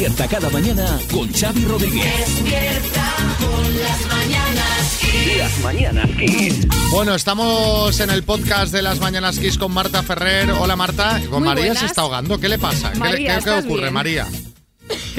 Despierta cada mañana con Xavi Rodríguez. Despierta con las mañanas Kiss. Las mañanas Kiss. Bueno, estamos en el podcast de las Mañanas Kiss con Marta Ferrer. Hola Marta. Con Muy María se está ahogando. ¿Qué le pasa? ¿Qué, le- María, qué- qué ¿estás ocurre, bien? María?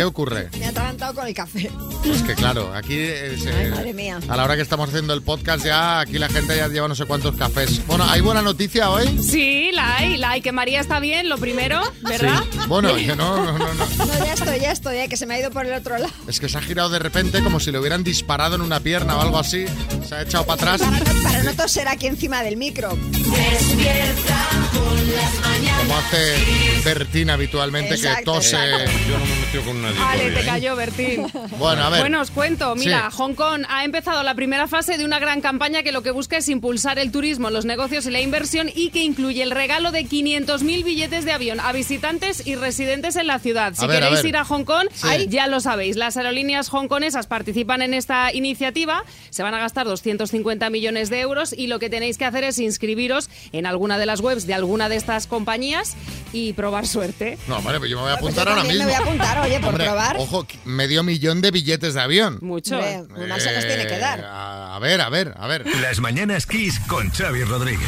¿Qué ocurre? Me ha atragantado con el café. Es que claro, aquí eh, se- Ay, madre mía. a la hora que estamos haciendo el podcast ya aquí la gente ya lleva no sé cuántos cafés. Bueno, ¿hay buena noticia hoy? Sí, la hay, la hay. Que María está bien, lo primero, ¿verdad? Sí. Bueno, yo no, no, no, no. No, ya estoy, ya estoy, eh, que se me ha ido por el otro lado. Es que se ha girado de repente como si le hubieran disparado en una pierna o algo así. Se ha echado para atrás. Para no, para no toser aquí encima del micro. Despierta con las mañanas Como hace Bertín habitualmente que tose. Yo no me he metido con nadie. Vale, todavía, te ¿eh? cayó, Bertín. Bueno, a ver. Bueno, os cuento, mira, Sí. Hong Kong ha empezado la primera fase de una gran campaña que lo que busca es impulsar el turismo, los negocios y la inversión y que incluye el regalo de 500.000 billetes de avión a visitantes y residentes en la ciudad. Si A ver, a queréis ir a Hong Kong, Sí. ya lo sabéis. Las aerolíneas hongkonesas participan en esta iniciativa, se van a gastar 250 millones de euros y lo que tenéis que hacer es inscribiros en alguna de las webs de alguna de estas compañías y probar suerte. No, vale, pues yo me voy a Pues apuntar yo ahora mismo. me voy a apuntar, oye, por Hombre, probar. Ojo, medio millón de billetes de avión. Mucho. Hombre, pues más se nos tiene que Eh, dar. A, a ver, a ver, a ver. Las mañanas Kiss con Xavi Rodríguez.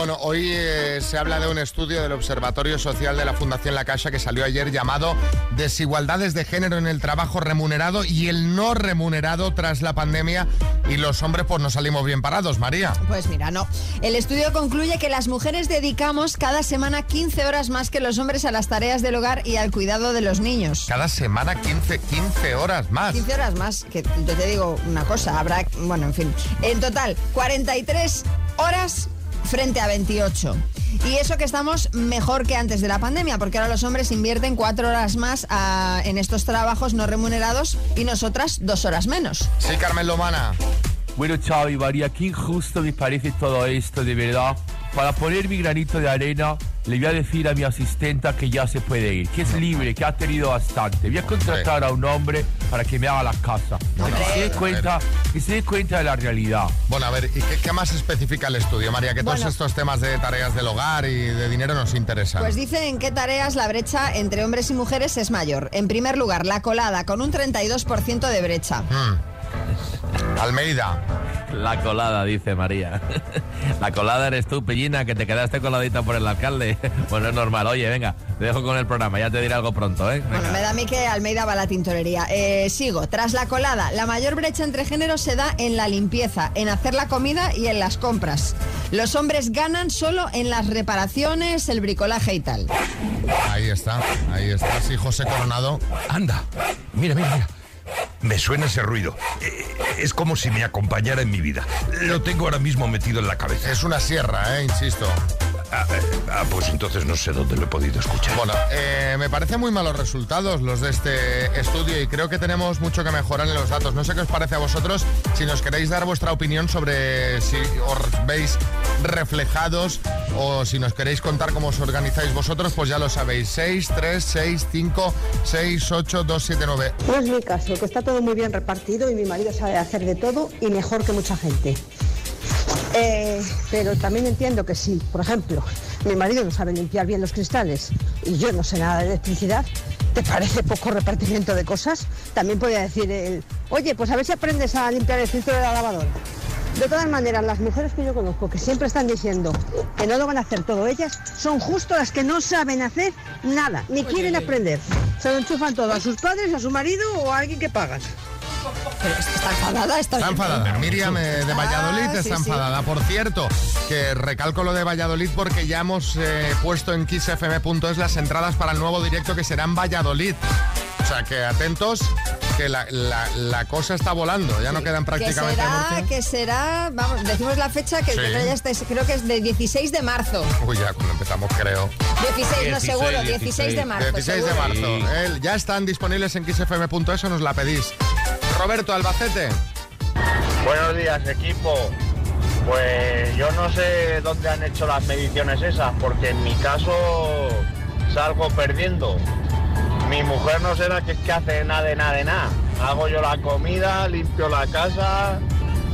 Bueno, hoy eh, se habla de un estudio del Observatorio Social de la Fundación La Caixa que salió ayer llamado Desigualdades de género en el trabajo remunerado y el no remunerado tras la pandemia y los hombres pues no salimos bien parados, María. Pues mira, no. El estudio concluye que las mujeres dedicamos cada semana 15 horas más que los hombres a las tareas del hogar y al cuidado de los niños. Cada semana 15, 15 horas más. 15 horas más, que yo te digo una cosa, habrá, bueno, en fin. En total, 43 horas frente a 28. Y eso que estamos mejor que antes de la pandemia, porque ahora los hombres invierten 4 horas más ah, en estos trabajos no remunerados y nosotras 2 horas menos. Sí, Carmen Lomana. Bueno, Xavi, María, qué injusto me parece todo esto, de verdad. Para poner mi granito de arena, le voy a decir a mi asistenta que ya se puede ir, que es libre, que ha tenido bastante. Voy a contratar a un hombre para que me haga la casa. Que se dé cuenta, que se dé cuenta de la realidad. Bueno, a ver, ¿y qué, qué más especifica el estudio, María? Que todos Bueno. estos temas de tareas del hogar y de dinero nos interesan. Pues dice en qué tareas la brecha entre hombres y mujeres es mayor. En primer lugar, la colada, con un 32% de brecha. Almeida. La colada, dice María. La colada eres tú, Pellina, que te quedaste coladita por el alcalde. Bueno, es normal. Oye, venga, te dejo con el programa, ya te diré algo pronto, ¿eh? Bueno, me da a mí que Almeida va a la tintorería. Eh, sigo. Tras la colada, la mayor brecha entre géneros se da en la limpieza, en hacer la comida y en las compras. Los hombres ganan solo en las reparaciones, el bricolaje y tal. Ahí está, ahí está. Sí, José Coronado. Anda, mira, mira, mira. Me suena ese ruido. Eh, Es como si me acompañara en mi vida. Lo tengo ahora mismo metido en la cabeza. Es una sierra, eh, insisto. Ah, eh, ah, pues entonces no sé dónde lo he podido escuchar. Bueno, eh, me parecen muy malos resultados los de este estudio y creo que tenemos mucho que mejorar en los datos. No sé qué os parece a vosotros, si nos queréis dar vuestra opinión sobre si os veis reflejados o si nos queréis contar cómo os organizáis vosotros, pues ya lo sabéis. 6, 3, 6, 5, 6, 8, 2, 7, 9. No es mi caso, que está todo muy bien repartido y mi marido sabe hacer de todo y mejor que mucha gente. Eh, pero también entiendo que si, por ejemplo, mi marido no sabe limpiar bien los cristales y yo no sé nada de electricidad, ¿te parece poco repartimiento de cosas? También podría decir él, oye, pues a ver si aprendes a limpiar el filtro de la lavadora. De todas maneras, las mujeres que yo conozco que siempre están diciendo que no lo van a hacer todo ellas, son justo las que no saben hacer nada, ni quieren aprender. Se lo enchufan todo a sus padres, a su marido o a alguien que pagan. Pero está enfadada Está oyente. enfadada. Miriam eh, de Valladolid Ah, está sí. enfadada. Por cierto, que recalco lo de Valladolid porque ya hemos eh, puesto en kissfm.es las entradas para el nuevo directo que será en Valladolid. O sea que atentos, que la, la- la cosa está volando. Ya no quedan Que prácticamente será, Murcia. que será, vamos, decimos la fecha que Sí. creo, ya está- creo que es del 16 de marzo. Uy, ya cuando empezamos, creo. 16, no 16, seguro, 16 de marzo. 16 de marzo. Eh, ya están disponibles en kissfm.es o nos la pedís. Roberto Albacete. Buenos días, equipo. Pues yo no sé dónde han hecho las mediciones esas, porque en mi caso salgo perdiendo. Mi mujer no será que, que hace nada de nada de nada. Hago yo la comida, limpio la casa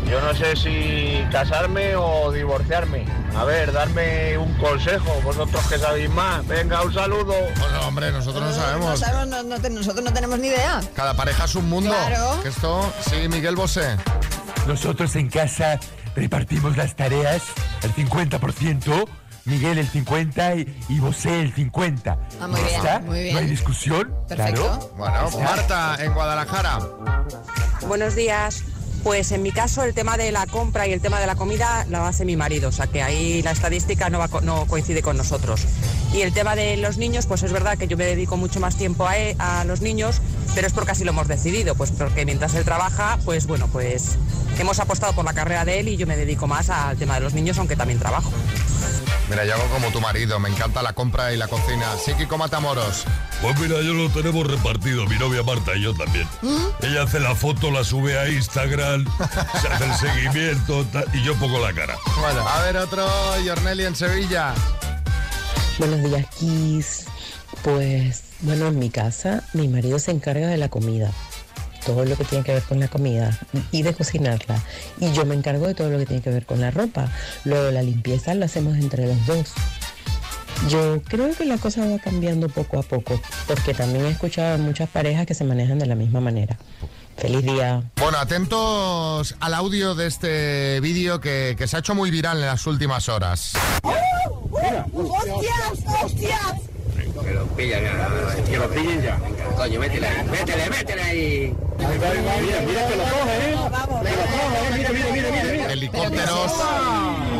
Yo no sé si casarme o divorciarme. A ver, darme un consejo, vosotros que sabéis más. Venga, un saludo. Bueno, hombre, nosotros no No sabemos. sabemos, no- nosotros no tenemos ni idea. Cada pareja es un mundo. Claro. Esto, sí, Miguel Bosé. Nosotros en casa repartimos las tareas al 50%, Miguel el 50% y, y José el 50%. Ah, muy ¿Ya bien, está? muy bien. No hay discusión, Perfecto. claro. Bueno. Marta, en Guadalajara. Buenos días. Pues en mi caso el tema de la compra y el tema de la comida la hace mi marido, o sea que ahí la estadística no, va no coincide con nosotros. Y el tema de los niños, pues es verdad que yo me dedico mucho más tiempo a, e- a los niños, pero es porque así lo hemos decidido, pues porque mientras él trabaja, pues bueno, pues hemos apostado por la carrera de él y yo me dedico más al tema de los niños, aunque también trabajo. Mira, yo hago como tu marido, me encanta la compra y la cocina. Psíquico Matamoros. Pues mira, yo lo tenemos repartido, mi novia Marta y yo también. Ella hace la foto, la sube a Instagram, se hace el seguimiento tal, y yo pongo la cara. Bueno, a ver otro, Yorneli en Sevilla. Buenos días, Kiss. Pues, bueno, en mi casa mi marido se encarga de la comida, todo lo que tiene que ver con la comida y de cocinarla. Y yo me encargo de todo lo que tiene que ver con la ropa. Luego la limpieza la hacemos entre los dos. Yo creo que la cosa va cambiando poco a poco, porque también he escuchado a muchas parejas que se manejan de la misma manera. Feliz día. Bueno, atentos al audio de este vídeo que, que se ha hecho muy viral en las últimas horas. ¡Hostias! ¡Hostias! Que lo pillen ya, que lo pillen ya. Coño, métele ahí, métele, métele ahí. Mira, mira que lo coge, ¿eh? Que lo coge, ¿eh? Mira, mira, mira, Helicópteros,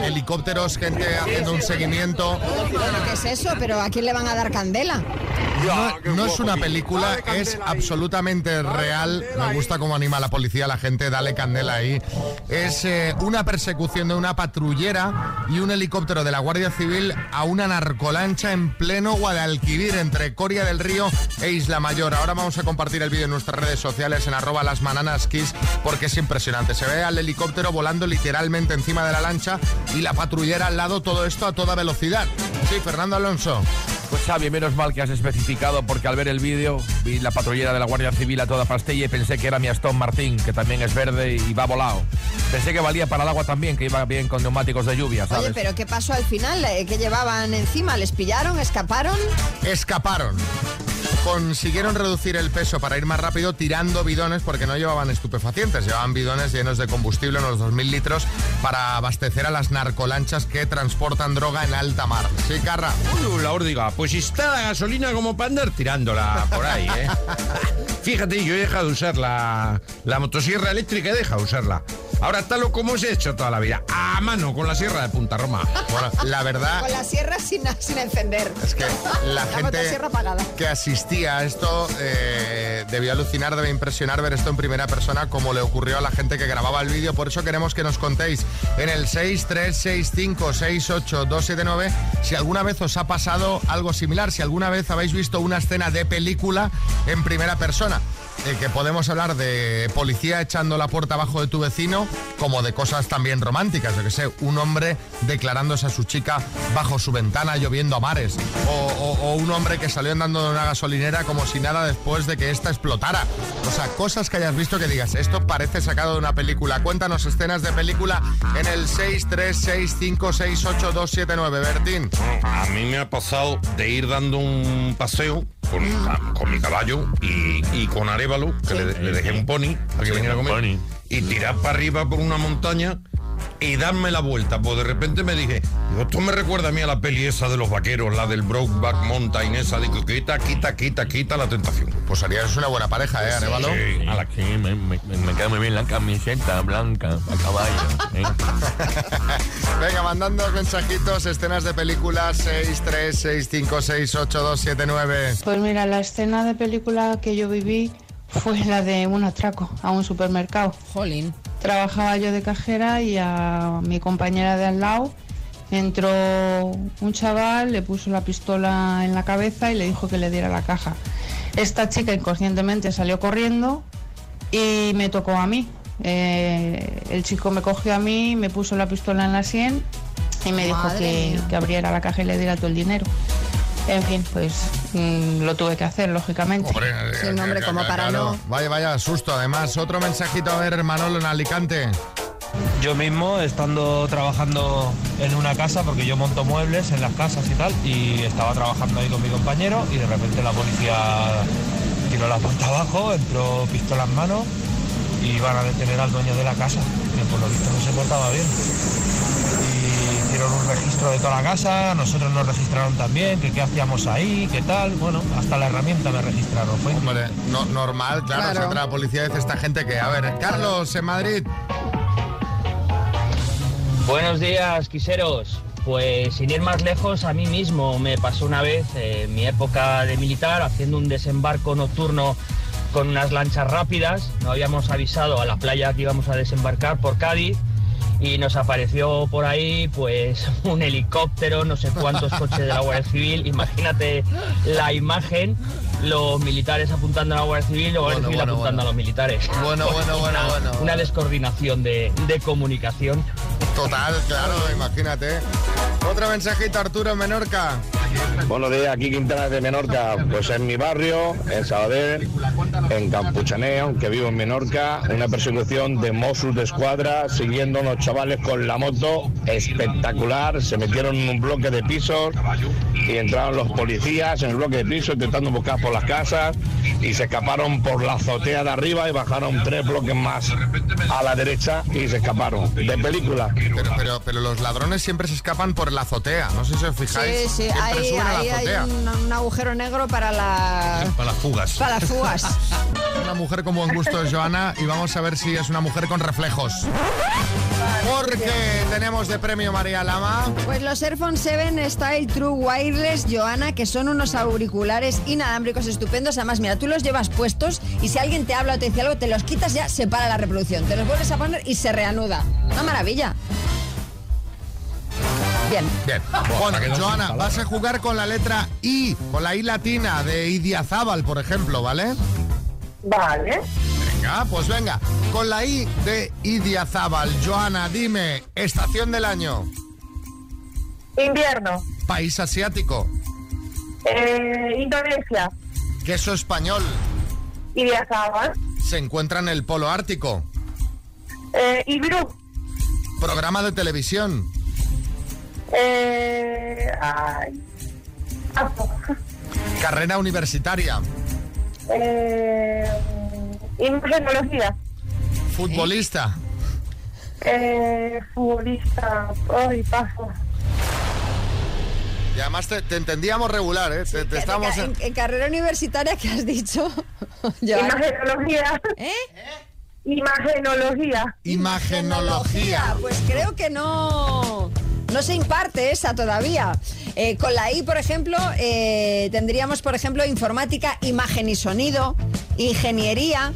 helicópteros, gente haciendo un seguimiento. ¿Pero qué es eso? ¿Pero a quién le van a dar candela? No, no es una película, es absolutamente real. Me gusta cómo anima a la policía, la gente, dale candela ahí. Es eh, una persecución de una patrullera y un helicóptero de la Guardia Civil a una narcolancha en pleno Guadalquivir, entre Coria del Río e Isla Mayor. Ahora vamos a compartir el vídeo en nuestras redes sociales en arroba las kiss porque es impresionante. Se ve al helicóptero volando literalmente encima de la lancha y la patrullera al lado, todo esto a toda velocidad. Sí, Fernando Alonso. Pues Xavi, menos mal que has especificado porque al ver el vídeo vi la patrullera de la Guardia Civil a toda pastilla y pensé que era mi Aston Martin, que también es verde y va volado. Pensé que valía para el agua también, que iba bien con neumáticos de lluvia, ¿sabes? Oye, pero ¿qué pasó al final? Eh, ¿Qué llevaban encima? ¿Les pillaron? ¿Escaparon? escaparon. Consiguieron reducir el peso para ir más rápido tirando bidones porque no llevaban estupefacientes, llevaban bidones llenos de combustible, unos 2.000 litros, para abastecer a las narcolanchas que transportan droga en alta mar. Sí, Carra. Uy, la órdiga, pues está la gasolina como para andar tirándola por ahí, ¿eh? Fíjate, yo he dejado de usar la, la motosierra eléctrica, he dejado de usarla. Ahora está lo como se ha hecho toda la vida, a mano con la sierra de Punta Roma. Bueno, la verdad Con la sierra sin, sin encender. es que la gente que asistía a esto eh, debió alucinar, debe impresionar ver esto en primera persona como le ocurrió a la gente que grababa el vídeo. Por eso queremos que nos contéis en el 636568279 si alguna vez os ha pasado algo similar, si alguna vez habéis visto una escena de película en primera persona. Eh, que podemos hablar de policía echando la puerta abajo de tu vecino, como de cosas también románticas, yo que sé, un hombre declarándose a su chica bajo su ventana lloviendo a mares, o, o- un hombre que salió andando de una gasolinera como si nada después de que ésta explotara. O sea, cosas que hayas visto que digas, esto parece sacado de una película. Cuéntanos escenas de película en el 636568279, Bertín. A mí me ha pasado de ir dando un paseo con, con mi caballo y, y con Arevalo, que le, le dejé un pony para que Sí, viniera a comer, pony. Y tirar para arriba por una montaña y darme la vuelta. Pues de repente me dije, esto me recuerda a mí a la peli esa de los vaqueros, la del Brokeback Mountain, esa, digo, quita, quita, quita, quita la tentación. Pues harías una buena pareja, ¿eh, Arevalo? Sí, a la que me, me- me queda muy bien la camiseta blanca a caballo. ¿eh? Venga, mandando mensajitos, escenas de películas 636568279. Pues mira, la escena de película que yo viví fue la de un atraco a un supermercado. Jolín. Trabajaba yo de cajera y a mi compañera de al lado entró un chaval, le puso la pistola en la cabeza y le dijo que le diera la caja. Esta chica inconscientemente salió corriendo y me tocó a mí. Eh, el chico me cogió a mí, me puso la pistola en la sien y me dijo que, que abriera la caja y le diera todo el dinero. En fin, pues mm, lo tuve que hacer, lógicamente. Sí, no, hombre, como para no. Vaya, vaya, susto. Además, otro mensajito a ver, Manolo, en Alicante. yo mismo estando trabajando en una casa, porque yo monto muebles en las casas y tal, y estaba trabajando ahí con mi compañero y de repente la policía tiró la puerta abajo, entró pistola en mano y iban a detener al dueño de la casa, que por lo visto no se portaba bien. Hicieron un registro de toda la casa, nosotros nos registraron también, que qué hacíamos ahí, qué tal, bueno, hasta la herramienta me registraron. Fue Hombre, no, normal, claro, Claro. se entra la policía dice esta gente que, a ver, Carlos, en Madrid, Buenos días, quiseros. Pues sin ir más lejos, a mí mismo me pasó una vez eh, en mi época de militar haciendo un desembarco nocturno con unas lanchas rápidas. No habíamos avisado a la playa que íbamos a desembarcar por Cádiz y nos apareció por ahí pues un helicóptero, no sé cuántos coches de la Guardia Civil. Imagínate la imagen, los militares apuntando a la Guardia Civil y la Guardia Bueno, Civil bueno, apuntando bueno. a los militares. Bueno, bueno, bueno, Una- bueno. Una descoordinación de, de comunicación. total, claro, imagínate. Otro mensajito, Arturo, en Menorca. Buenos días, aquí Quintana de Menorca. Pues en mi barrio, en Sabadell, en Campuchanea, aunque vivo en Menorca, una persecución de Mossos de Escuadra siguiendo a unos chavales con la moto espectacular. Se metieron en un bloque de pisos y entraron los policías en el bloque de pisos intentando buscar por las casas y se escaparon por la azotea de arriba y bajaron tres bloques más a la derecha y se escaparon. De película. Pero, pero, pero los ladrones siempre se escapan por la azotea, no sé si os fijáis. Sí, sí, ahí, ahí hay un, un agujero negro para la... Para las fugas. Para las fugas. Una mujer con buen gusto es Joana y vamos a ver si es una mujer con reflejos. Porque tenemos de premio María Lama. Pues los Airphone 7 Style True Wireless, Joana, que son unos auriculares inalámbricos estupendos. Además, mira, tú los llevas puestos y si alguien te habla o te dice algo, te los quitas ya, se para la reproducción. Te los vuelves a poner y se reanuda. Una maravilla. Bien. Bien. Bueno, Joana, vas a jugar con la letra I, con la I latina de Idiazábal, por ejemplo, ¿vale? Vale. Venga, pues venga. Con la I de Idiazábal, Joana, dime, estación del año. Invierno. País asiático. Eh, Indonesia. Queso español. Idiazábal. Se encuentra en el polo ártico. Eh, Ibru. Programa de televisión. Eh, ay. Carrera universitaria. Eh, imagenología. Futbolista. Eh, futbolista. Ay, paso. Y además te, te entendíamos regular, ¿eh? Te, te estamos... En, en carrera universitaria, ¿qué has dicho? Imagenología. ¿Eh? Imagenología. Imagenología. Pues creo que no, no se imparte esa todavía. Eh, con la I, por ejemplo, eh, tendríamos, por ejemplo, informática, imagen y sonido, ingeniería.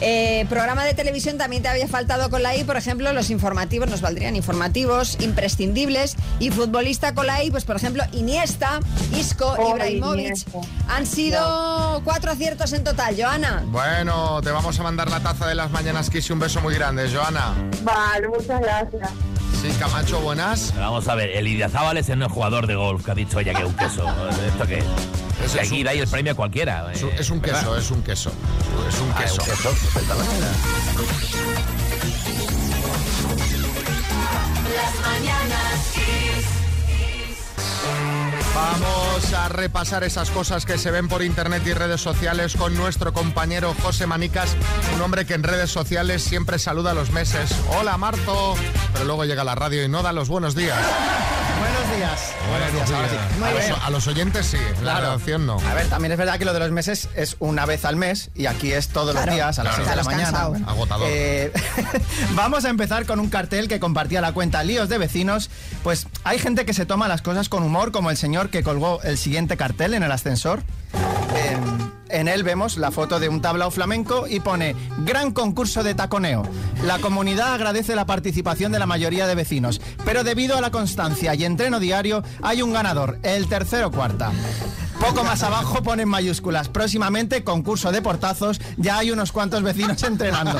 Eh, programa de televisión también te había faltado con la I, por ejemplo, los informativos, nos valdrían informativos, imprescindibles. Y futbolista con la I, pues por ejemplo, Iniesta, Isco, Oh, Ibrahimovic. Iniesta. Han sido cuatro aciertos en total, Joana. Bueno, te vamos a mandar la taza de las mañanas Kiss y un beso muy grande, Joana. Vale, muchas gracias. Sí, Camacho, buenas. Vamos a ver, el Idiazábal es el no jugador de golf que ha dicho ella que es un queso. ¿Esto qué es? Es aquí un- dais el premio a cualquiera. Es un, es un ¿verdad? queso, es un queso. Es un Ah, queso. un queso. Las mañanas. Vamos a repasar esas cosas que se ven por internet y redes sociales con nuestro compañero José Manicas, un hombre que en redes sociales siempre saluda a los meses. Hola Marto, pero luego llega a la radio y no da los buenos días. Buenos días. Buenos días, ahora sí. A los, a los oyentes sí, la Claro. redacción no. A ver, también es verdad que lo de los meses es una vez al mes y aquí es todos Claro. los días a las Claro. 6 de la mañana. cansado. Bueno, Agotador. eh, vamos a empezar con un cartel que compartía la cuenta Líos de Vecinos. Pues hay gente que se toma las cosas con humor, como el señor que colgó el siguiente cartel en el ascensor. En, en él vemos la foto de un tablao flamenco y pone Gran concurso de taconeo. La comunidad agradece la participación de la mayoría de vecinos, pero debido a la constancia y entreno diario hay un ganador, el tercero cuarta. Poco más abajo ponen mayúsculas. Próximamente concurso de portazos. Ya hay unos cuantos vecinos entrenando.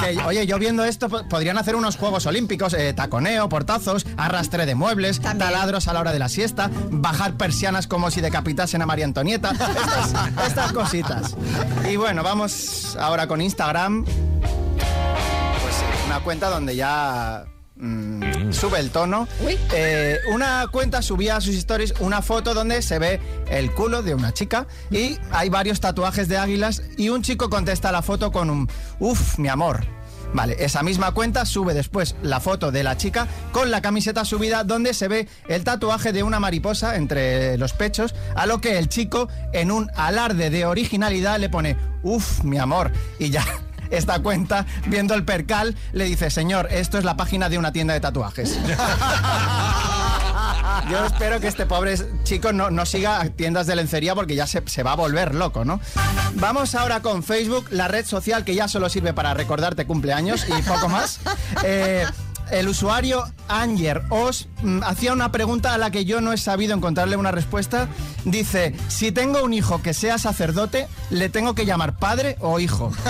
Que, oye, yo viendo esto po- podrían hacer unos Juegos Olímpicos, eh, taconeo, portazos, arrastre de muebles, taladros a la hora de la siesta, bajar persianas como si decapitasen a María Antonieta. Estas, estas cositas. Y bueno, vamos ahora con Instagram. Pues sí, Una cuenta donde ya mm, sube el tono. Eh, una cuenta subía a sus stories una foto donde se ve el culo de una chica y hay varios tatuajes de águilas y un chico contesta la foto con un uff, mi amor. Vale, esa misma cuenta sube después la foto de la chica con la camiseta subida donde se ve el tatuaje de una mariposa entre los pechos, a lo que el chico en un alarde de originalidad le pone, uff, mi amor, y ya esta cuenta, viendo el percal, le dice, señor, esto es la página de una tienda de tatuajes. Yo espero que este pobre chico no, no siga a tiendas de lencería porque ya se, se va a volver loco, ¿no? Vamos ahora con Facebook, la red social que ya solo sirve para recordarte cumpleaños y poco más. Eh, el usuario Anger os mm, hacía una pregunta a la que yo no he sabido encontrarle una respuesta. Dice, si tengo un hijo que sea sacerdote, ¿le tengo que llamar padre o hijo?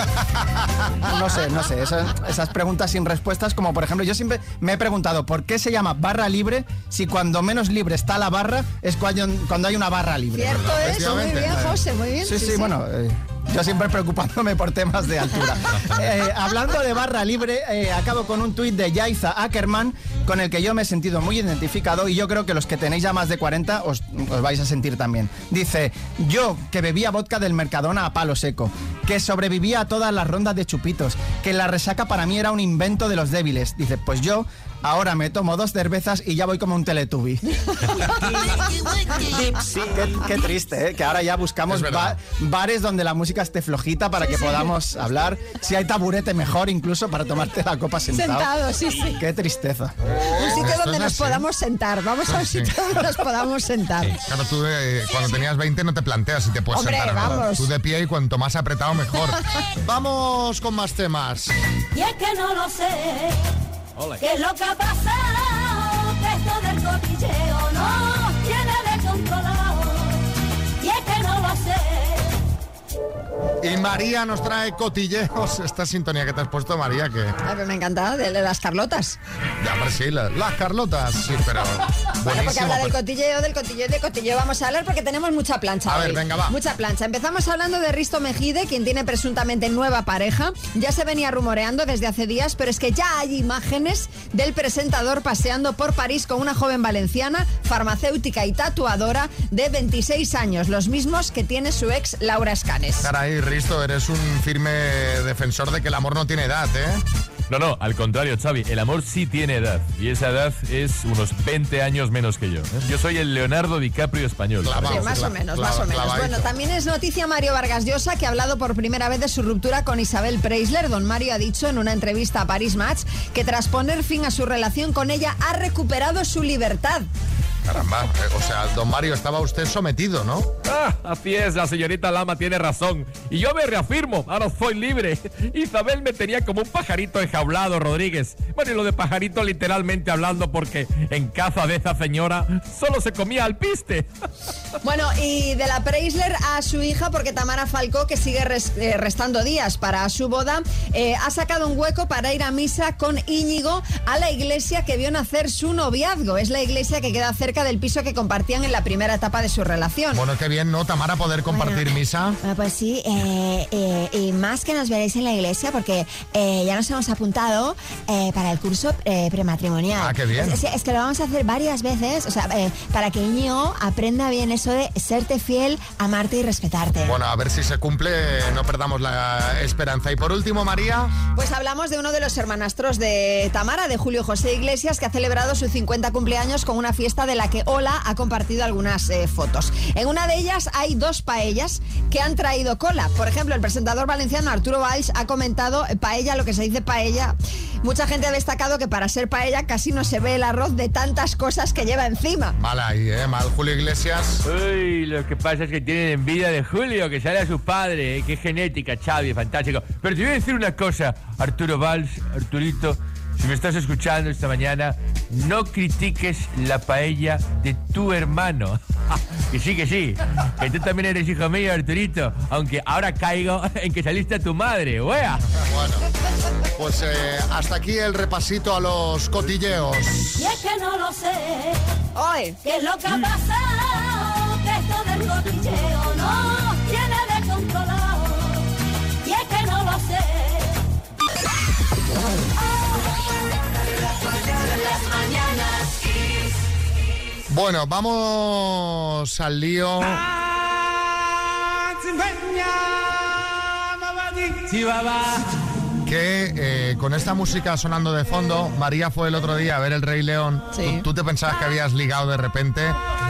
No sé, no sé, esas, esas preguntas sin respuestas, como por ejemplo, yo siempre me he preguntado, ¿por qué se llama barra libre si cuando menos libre está la barra es cuando, hay una barra libre? Cierto es, muy bien, José, muy bien. Sí, sí, bueno, eh, yo siempre preocupándome por temas de altura. Eh, hablando de barra libre, eh, acabo con un tuit de Yaiza Ackerman con el que yo me he sentido muy identificado y yo creo que los que tenéis ya más de 40 os, os vais a sentir también. Dice, yo que bebía vodka del Mercadona a palo seco, que sobrevivía a todas las rondas de chupitos, que la resaca para mí era un invento de los débiles. Dice, pues yo ahora me tomo dos cervezas y ya voy como un teletubi. qué, qué triste, ¿eh? que ahora ya buscamos ba- bares donde la música esté flojita para que podamos hablar. Si hay taburete mejor incluso para tomarte la copa sentado. Sentado, sí, sí. Qué tristeza. Un sitio donde nos así. podamos sentar. Vamos a un sitio donde nos podamos sentar. Claro, tú eh, cuando tenías 20 no te planteas si te puedes Hombre, sentar o no. vamos. Tú de pie y cuanto más apretado mejor. Vamos con más temas. Y es que no lo sé. ¿Qué es lo que ha pasado? Que esto del cotilleo Y María nos trae cotilleos. Esta sintonía que te has puesto, María, que... Ay, pues me encanta, de de las Carlotas. Ya, hombre, sí, la- las Carlotas, sí, pero... Bueno, porque habla del cotilleo, del cotilleo, de cotilleo. Vamos a hablar porque tenemos mucha plancha. A ver, hoy. venga, va. Mucha plancha. Empezamos hablando de Risto Mejide, quien tiene presuntamente nueva pareja. Ya se venía rumoreando desde hace días, pero es que ya hay imágenes del presentador paseando por París con una joven valenciana, farmacéutica y tatuadora de 26 años, los mismos que tiene su ex Laura Escanes. Caray, Risto, eres un firme defensor de que el amor no tiene edad, ¿eh? No, no, al contrario, Xavi, el amor sí tiene edad. Y esa edad es unos 20 años menos que yo. ¿eh? Yo soy el Leonardo DiCaprio español. Sí, más o menos, más o menos. Bueno, también es noticia Mario Vargas Llosa, que ha hablado por primera vez de su ruptura con Isabel Preisler. Don Mario ha dicho en una entrevista a Paris Match que tras poner fin a su relación con ella ha recuperado su libertad. Caramba, eh, o sea, don Mario, estaba usted sometido, ¿no? Ah, así es, la señorita Lama tiene razón. Y yo me reafirmo, ahora soy libre. Isabel me tenía como un pajarito enjaulado, Rodríguez. Bueno, y lo de pajarito literalmente hablando porque en casa de esa señora solo se comía al piste. Bueno, y de la Preisler a su hija, porque Tamara Falcó, que sigue res- eh, restando días para su boda, eh, ha sacado un hueco para ir a misa con Íñigo a la iglesia que vio nacer su noviazgo. Es la iglesia que queda cerca del piso que compartían en la primera etapa de su relación. Bueno, qué bien, ¿no, Tamara, poder compartir misa? Bueno, pues sí, eh, eh, y más que nos veréis en la iglesia porque eh, ya nos hemos apuntado eh, para el curso eh, prematrimonial. Ah, qué bien. Es, es- es que lo vamos a hacer varias veces, o sea, eh, para que Íñigo aprenda bien eso de serte fiel, amarte y respetarte. Bueno, a ver si se cumple, no perdamos la esperanza. Y por último, María, Pues hablamos de uno de los hermanastros de Tamara, de Julio José Iglesias, que ha celebrado su 50 cumpleaños con una fiesta de la que Ola ha compartido algunas eh, fotos. En una de ellas hay dos paellas que han traído cola. Por ejemplo, el presentador valenciano Arturo Valls ha comentado eh, paella, lo que se dice paella. Mucha gente ha destacado que para ser paella casi no se ve el arroz de tantas cosas que lleva encima. mal ahí, ¿eh? Mal Julio Iglesias. Uy, lo que pasa es que tienen envidia de Julio, que sale a su padre. ¿eh? Qué genética, Xavi, fantástico. Pero te voy a decir una cosa, Arturo Valls, Arturito, si me estás escuchando esta mañana, no critiques la paella de tu hermano. que sí, que sí. Que tú también eres hijo mío, Arturito. Aunque ahora caigo en que saliste a tu madre, wea. Bueno, pues eh, hasta aquí el repasito a los cotilleos. Y es que no lo sé. Hoy. ¿Qué es lo que ha pasado? Que esto del cotilleo no Bueno, vamos al lío. Ah, que eh, con esta música sonando de fondo, María fue el otro día a ver El Rey León. Sí. Tú, tú te pensabas que habías ligado de repente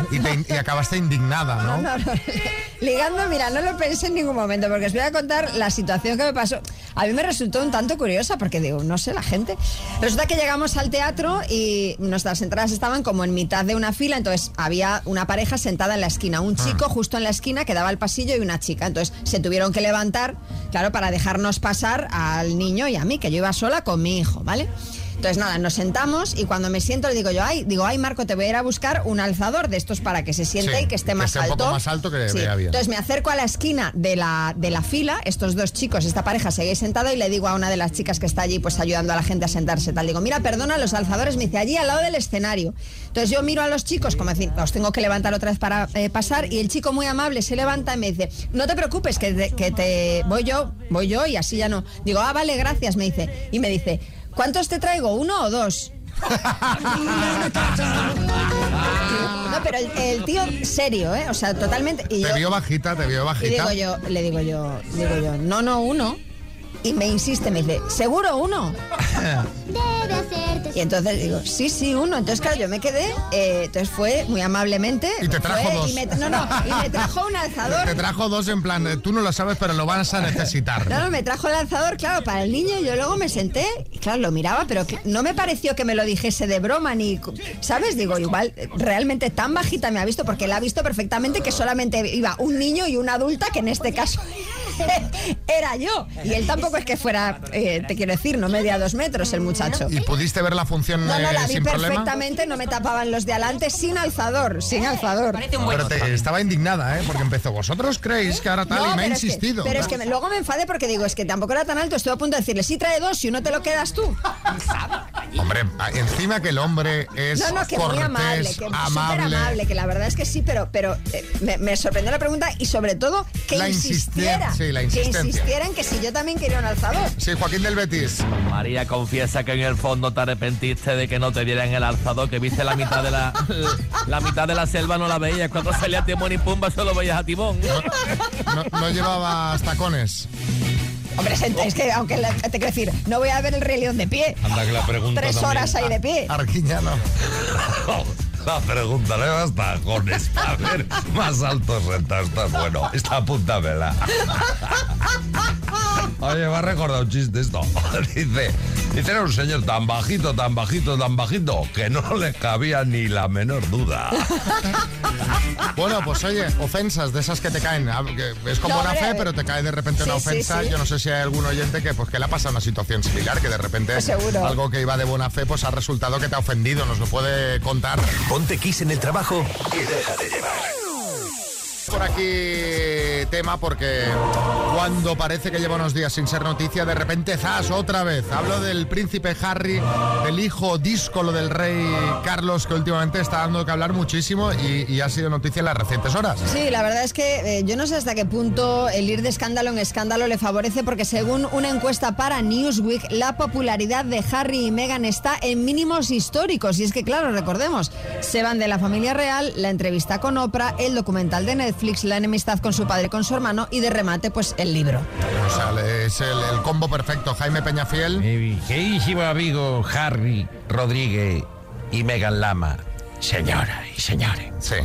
y, te- y acabaste indignada, ¿no? No, no. Ligando, mira, no lo pensé en ningún momento, porque os voy a contar la situación que me pasó. A mí me resultó un tanto curiosa, porque digo, no sé, la gente. Resulta que llegamos al teatro y nuestras entradas estaban como en mitad de una fila, entonces había una pareja sentada en la esquina, un chico justo en la esquina que daba al pasillo y una chica. Entonces se tuvieron que levantar, claro, para dejarnos pasar al niño y a mí, que yo iba sola con mi hijo, ¿vale? Entonces nada, nos sentamos y cuando me siento le digo yo, ay, digo, ay Marco, te voy a ir a buscar un alzador de estos para que se siente Sí, y que esté que más esté un alto. poco más alto, que Sí. vea bien. Entonces me acerco a la esquina de la, de la fila, estos dos chicos, esta pareja seguís sentado y le digo a una de las chicas que está allí pues ayudando a la gente a sentarse tal, digo, mira, perdona, los alzadores, me dice, allí al lado del escenario. Entonces yo miro a los chicos como decir, os tengo que levantar otra vez para eh, pasar y el chico muy amable se levanta y me dice, no te preocupes, que te, que te voy yo, voy yo y así ya no. Digo, ah, vale, gracias, me dice. Y me dice, ¿cuántos te traigo? ¿Uno o dos? No, pero el, el tío serio, ¿eh? O sea, totalmente. Y Te yo- vio bajita, te vio y bajita. digo yo, le digo yo, digo yo, no, no, uno. Y me insiste, me dice, ¿seguro uno? Y entonces digo, sí, sí, uno. Entonces, claro, yo me quedé. eh, entonces fue muy amablemente. Y te trajo fue- dos. y me- no, no, y me trajo un alzador. Te trajo dos en plan, eh, tú no lo sabes, pero lo vas a necesitar. No, no, me trajo el lanzador, claro, para el niño. y Yo luego me senté y, claro, lo miraba, pero no me pareció que me lo dijese de broma ni. ¿Sabes? Digo, igual, eh, realmente tan bajita me ha visto, porque él ha visto perfectamente que solamente iba un niño y una adulta, que en este caso era yo. Y él tampoco es que fuera, eh, te quiero decir, no medía dos metros el muchacho. ¿Y pudiste ver la función No, no, eh, la vi sin problema? perfectamente, no me tapaban los de adelante, sin alzador, sin alzador. Pero te- estaba indignada, ¿eh? Porque empezó, vosotros creéis que ahora tal No, y me ha pero es que- insistido. pero es que me- luego me enfadé porque digo, es que tampoco era tan alto, estoy a punto de decirle, sí trae dos y uno te lo quedas tú. Hombre, encima que el hombre es no, no, que cortés, muy amable, que súper amable. amable, que la verdad es que sí, pero, pero eh, me, me sorprendió la pregunta y sobre todo que La insistiera, sí, la que insistencia. insistiera en que si yo también quería un alzador. Sí, Joaquín del Betis. María confiesa que en el fondo te arrepentiste de que no te dieran el alzador, que viste la mitad de la la mitad de la selva no la veías, cuando salía Timón y Pumba solo veías a Timón. No, no llevabas tacones. Hombre, es, es que aunque la- te quiero decir, no voy a ver el Rey León de pie. Anda que la pregunta Tres también. horas ahí de pie. Arquiñano. La pregunta le vas tacones para ver más altos rentas. Está bueno. Esta apúntamela. Oye, me ha recordado un chiste esto. Dice, dice, era un señor tan bajito, tan bajito, tan bajito, que no le cabía ni la menor duda. Bueno, pues oye, ofensas de esas que te caen. ah, que Es con No, buena hombre. fe, pero te cae de repente una Sí, ofensa. sí. Yo no sé si hay algún oyente que, pues, que le ha pasado una situación similar, que de repente Pues algo que iba de buena fe, pues ha resultado que te ha ofendido. Nos lo puede contar. Ponte Kiss en el trabajo y déjate llevar. Por aquí tema porque cuando parece que lleva unos días sin ser noticia, de repente zas otra vez. Hablo del príncipe Harry, del hijo díscolo del rey Carlos, que últimamente está dando que hablar muchísimo y, y ha sido noticia en las recientes horas. Sí, la verdad es que eh, yo no sé hasta qué punto el ir de escándalo en escándalo le favorece porque según una encuesta para Newsweek, la popularidad de Harry y Meghan está en mínimos históricos. Y es que, claro, recordemos, se van de la familia real, la entrevista con Oprah, el documental de Netflix, la enemistad con su padre y con su hermano y de remate, pues el libro. O sea, es el, el combo perfecto. Jaime Peñafiel. Mi queridísimo amigo Harry Rodríguez y Megan Lama, señora y señores. Sí.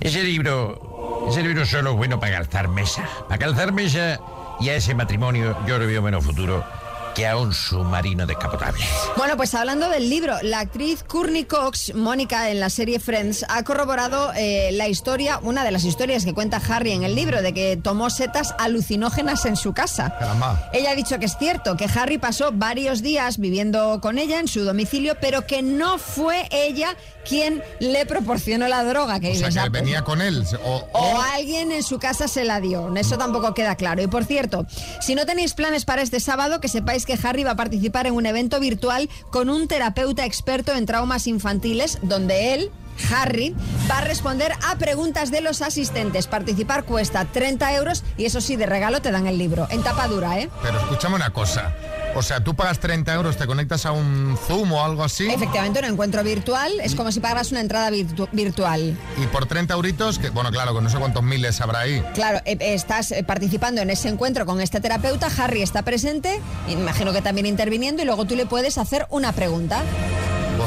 Ese libro, ese libro solo es bueno para calzar mesa. Para calzar mesa y a ese matrimonio yo le veo menos futuro que a un submarino descapotable. Bueno, pues hablando del libro, la actriz Courtney Cox, Mónica en la serie Friends, ha corroborado eh, la historia, una de las historias que cuenta Harry en el libro, de que tomó setas alucinógenas en su casa. Caramba. Ella ha dicho que es cierto, que Harry pasó varios días viviendo con ella en su domicilio, pero que no fue ella quien le proporcionó la droga. Que O sea, que "Ah, pues, venía con él. O, o o- alguien en su casa se la dio. Eso tampoco queda claro. Y por cierto, si no tenéis planes para este sábado, que sepáis que Harry va a participar en un evento virtual con un terapeuta experto en traumas infantiles, donde él. Harry va a responder a preguntas de los asistentes. Participar cuesta 30 euros y eso sí, de regalo te dan el libro. En tapa dura, ¿eh? Pero escúchame una cosa. O sea, tú pagas 30 euros, te conectas a un Zoom o algo así. Efectivamente, un encuentro virtual es como si pagaras una entrada virtu- virtual. Y por 30 euritos, que bueno, claro, con no sé cuántos miles habrá ahí. Claro, eh, estás eh, participando en ese encuentro con este terapeuta, Harry está presente, imagino que también interviniendo, y luego tú le puedes hacer una pregunta.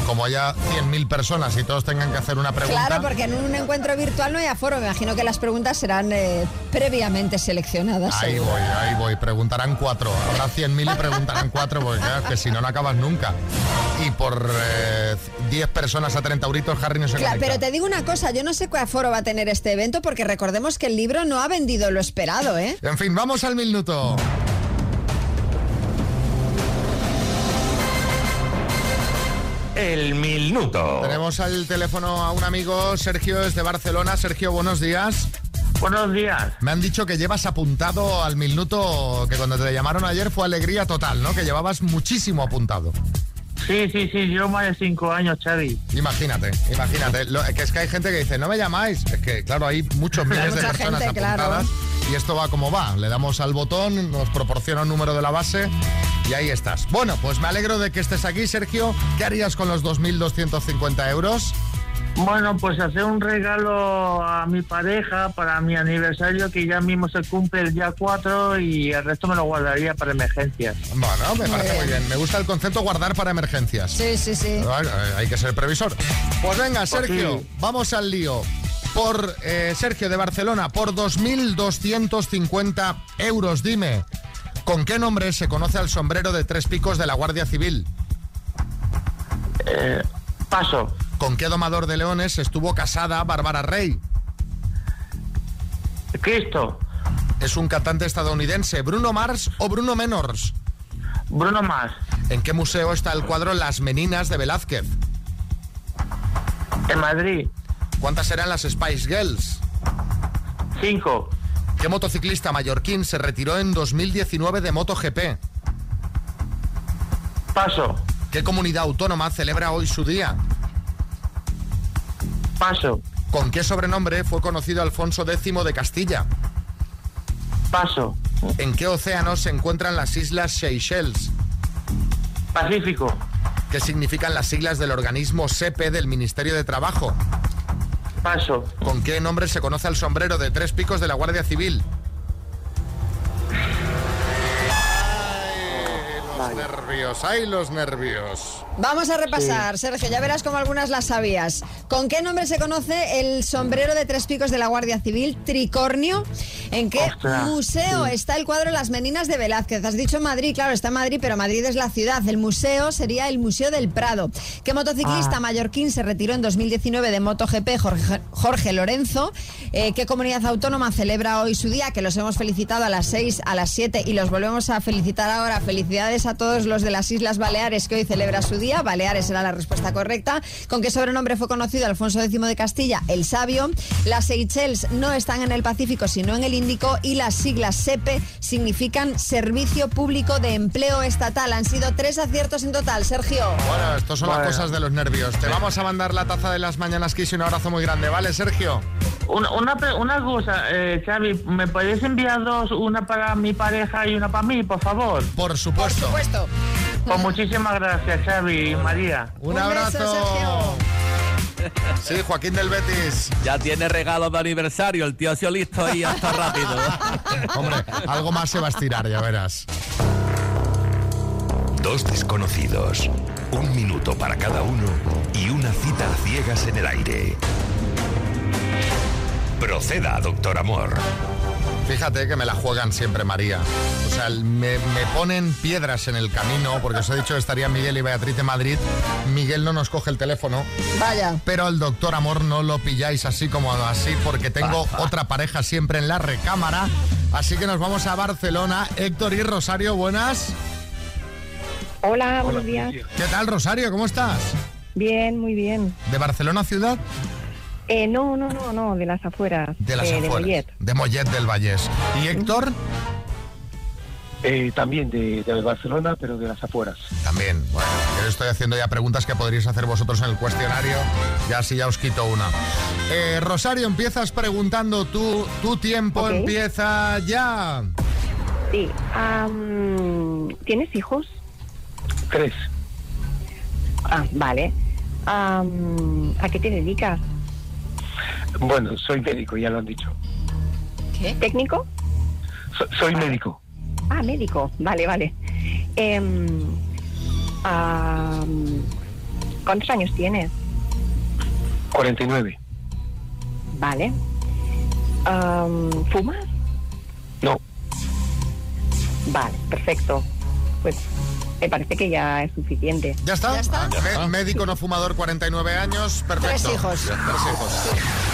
Como haya 100.000 personas y todos tengan que hacer una pregunta. Claro, porque en un encuentro virtual no hay aforo, me imagino que las preguntas serán eh, previamente seleccionadas. Ahí seguro. voy, ahí voy. Preguntarán cuatro. Habrá 100.000 y preguntarán cuatro, porque claro, que si no, no acabas nunca. Y por eh, 10 personas a 30 euritos, Harry no se Claro, conecta. pero te digo una cosa, yo no sé qué aforo va a tener este evento porque recordemos que el libro no ha vendido lo esperado, ¿eh? En fin, vamos al minuto. El minuto. Tenemos al teléfono a un amigo, Sergio, desde Barcelona. Sergio, buenos días. Buenos días. Me han dicho que llevas apuntado al minuto, que cuando te llamaron ayer fue alegría total, ¿no? Que llevabas muchísimo apuntado. Sí, sí, sí, yo más de cinco años, Xavi. Imagínate, imagínate. Lo- que es que hay gente que dice, no me llamáis. Es que, claro, hay muchos miles de personas gente, claro. apuntadas y esto va como va. Le damos al botón, nos proporciona un número de la base y ahí estás. Bueno, pues me alegro de que estés aquí, Sergio. ¿Qué harías con los 2.250 euros? Bueno, pues hacer un regalo a mi pareja para mi aniversario que ya mismo se cumple el día 4 y el resto me lo guardaría para emergencias. Bueno, me Muy parece muy bien. Me gusta el concepto guardar para emergencias. Sí, sí, sí. Ay, ay, Hay que ser previsor. Pues venga, Sergio, sí. vamos al lío. Por eh, Sergio de Barcelona, por 2.250 euros, dime, ¿con qué nombre se conoce al sombrero de tres picos de la Guardia Civil? Eh, paso. ¿Con qué domador de leones estuvo casada Bárbara Rey? Cristo. Es un cantante estadounidense, Bruno Mars o Bruno Menors. Bruno Mars. ¿En qué museo está el cuadro Las Meninas de Velázquez? En Madrid. ¿Cuántas eran las Spice Girls? Cinco. ¿Qué motociclista mallorquín se retiró en 2019 de MotoGP? Paso. ¿Qué comunidad autónoma celebra hoy su día? Paso. ¿Con qué sobrenombre fue conocido Alfonso X de Castilla? Paso. ¿En qué océano se encuentran las islas Seychelles? Pacífico. ¿Qué significan las siglas del organismo SEPE del Ministerio de Trabajo? Paso. ¿Con qué nombre se conoce al sombrero de tres picos de la Guardia Civil? Ay, los nervios, ay, los nervios. Vamos a repasar, Sergio, ya verás como algunas las sabías. ¿Con qué nombre se conoce el sombrero de tres picos de la Guardia Civil, Tricornio? ¿En qué Ostras, museo sí. está el cuadro Las Meninas de Velázquez? Has dicho Madrid, claro, está en Madrid, pero Madrid es la ciudad. El museo sería el Museo del Prado. ¿Qué motociclista Ah. mallorquín se retiró en 2019 de MotoGP, Jorge, Jorge Lorenzo? Eh, ¿Qué comunidad autónoma celebra hoy su día? Que los hemos felicitado a las 6, a las 7 y los volvemos a felicitar ahora. Felicidades a todos los de las Islas Baleares que hoy celebra su día. Baleares era la respuesta correcta. ¿Con qué sobrenombre fue conocido Alfonso X de Castilla? El Sabio. Las Seychelles no están en el Pacífico, sino en el Índico y las siglas SEPE significan Servicio Público de Empleo Estatal. Han sido tres aciertos en total, Sergio. Bueno, estos son las cosas de los nervios. Te vamos a mandar la taza de las mañanas Kiss y un abrazo muy grande, ¿vale, Sergio? Una, una cosa, eh, Xavi, ¿me podéis enviar dos? Una para mi pareja y una para mí, por favor. Por supuesto. Por supuesto. Pues muchísimas gracias, Xavi y María. Un, abrazo. Sí, Joaquín del Betis. Ya tiene regalo de aniversario, el tío ha sido listo y ya está rápido. Hombre, algo más se va a estirar, ya verás. Dos desconocidos. Un minuto para cada uno y una cita a ciegas en el aire. Proceda, doctor Amor. Fíjate que me la juegan siempre María. O sea, me, me ponen piedras en el camino, porque os he dicho que estarían Miguel y Beatriz en Madrid. Miguel no nos coge el teléfono, Vaya. pero al doctor Amor no lo pilláis así como así, porque tengo otra pareja siempre en la recámara. Así que nos vamos a Barcelona. Héctor y Rosario, buenas. Hola, buenos días. ¿Qué tal, Rosario? ¿Cómo estás? Bien, muy bien. ¿De Barcelona ciudad? Eh, no, no, no, no, de las afueras. De las eh, afueras. De Mollet. De Mollet del Vallés. ¿Y Héctor? Eh, también de, de Barcelona, pero de las afueras. También. Bueno, yo estoy haciendo ya preguntas que podríais hacer vosotros en el cuestionario. Ya así ya os quito una. Eh, Rosario, empiezas preguntando tú. Tu tiempo empieza ya. Sí. am, ¿Tienes hijos? Tres. Ah, vale. ¿A qué te dedicas? Bueno, soy médico, ya lo han dicho. ¿Qué? ¿Técnico? So- soy médico. Ah, médico. Vale, vale. Em, am, ¿Cuántos años tienes? 49. Vale. Am, ¿Fumas? No. Vale, perfecto. Pues me parece que ya es suficiente. ¿Ya está? Ah, me- médico no fumador, 49 años, perfecto. Tres hijos. Tres hijos.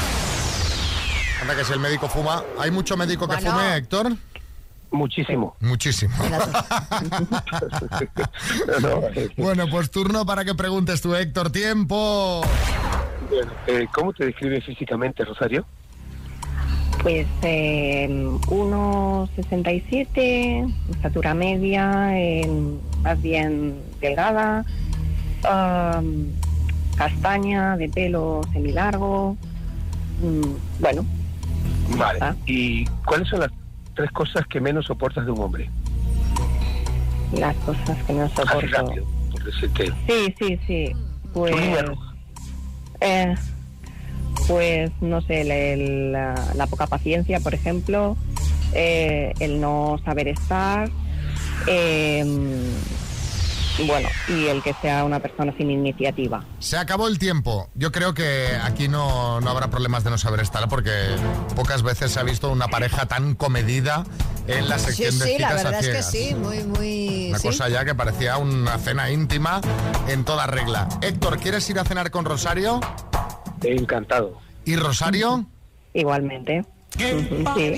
Anda que si el médico fuma, ¿hay mucho médico que Bueno. fume, Héctor? Muchísimo. Muchísimo. bueno, pues turno para que preguntes tú, Héctor. Tiempo. Bueno, eh, ¿cómo te describes físicamente, Rosario? Pues eh, 1,67, estatura media, eh, más bien delgada, castaña, de pelo semilargo. mm, bueno, Vale. ¿Y cuáles son las tres cosas que menos soportas de un hombre? las cosas que no Así soporto. rápido, por decirte. Sí, sí, sí. Pues, eh, pues no sé, la, la- la poca paciencia, por ejemplo, eh, el no saber estar, eh, bueno, y el que sea una persona sin iniciativa. Se acabó el tiempo. Yo creo que aquí no, no habrá problemas de no saber estar porque pocas veces se ha visto una pareja tan comedida en la Sí, sección de sí, la citas a verdad es que sí, muy, muy... Una sí. cosa ya que parecía una cena íntima en toda regla. Héctor, ¿quieres ir a cenar con Rosario? Encantado. ¿Y Rosario? Igualmente. Ujú, sí.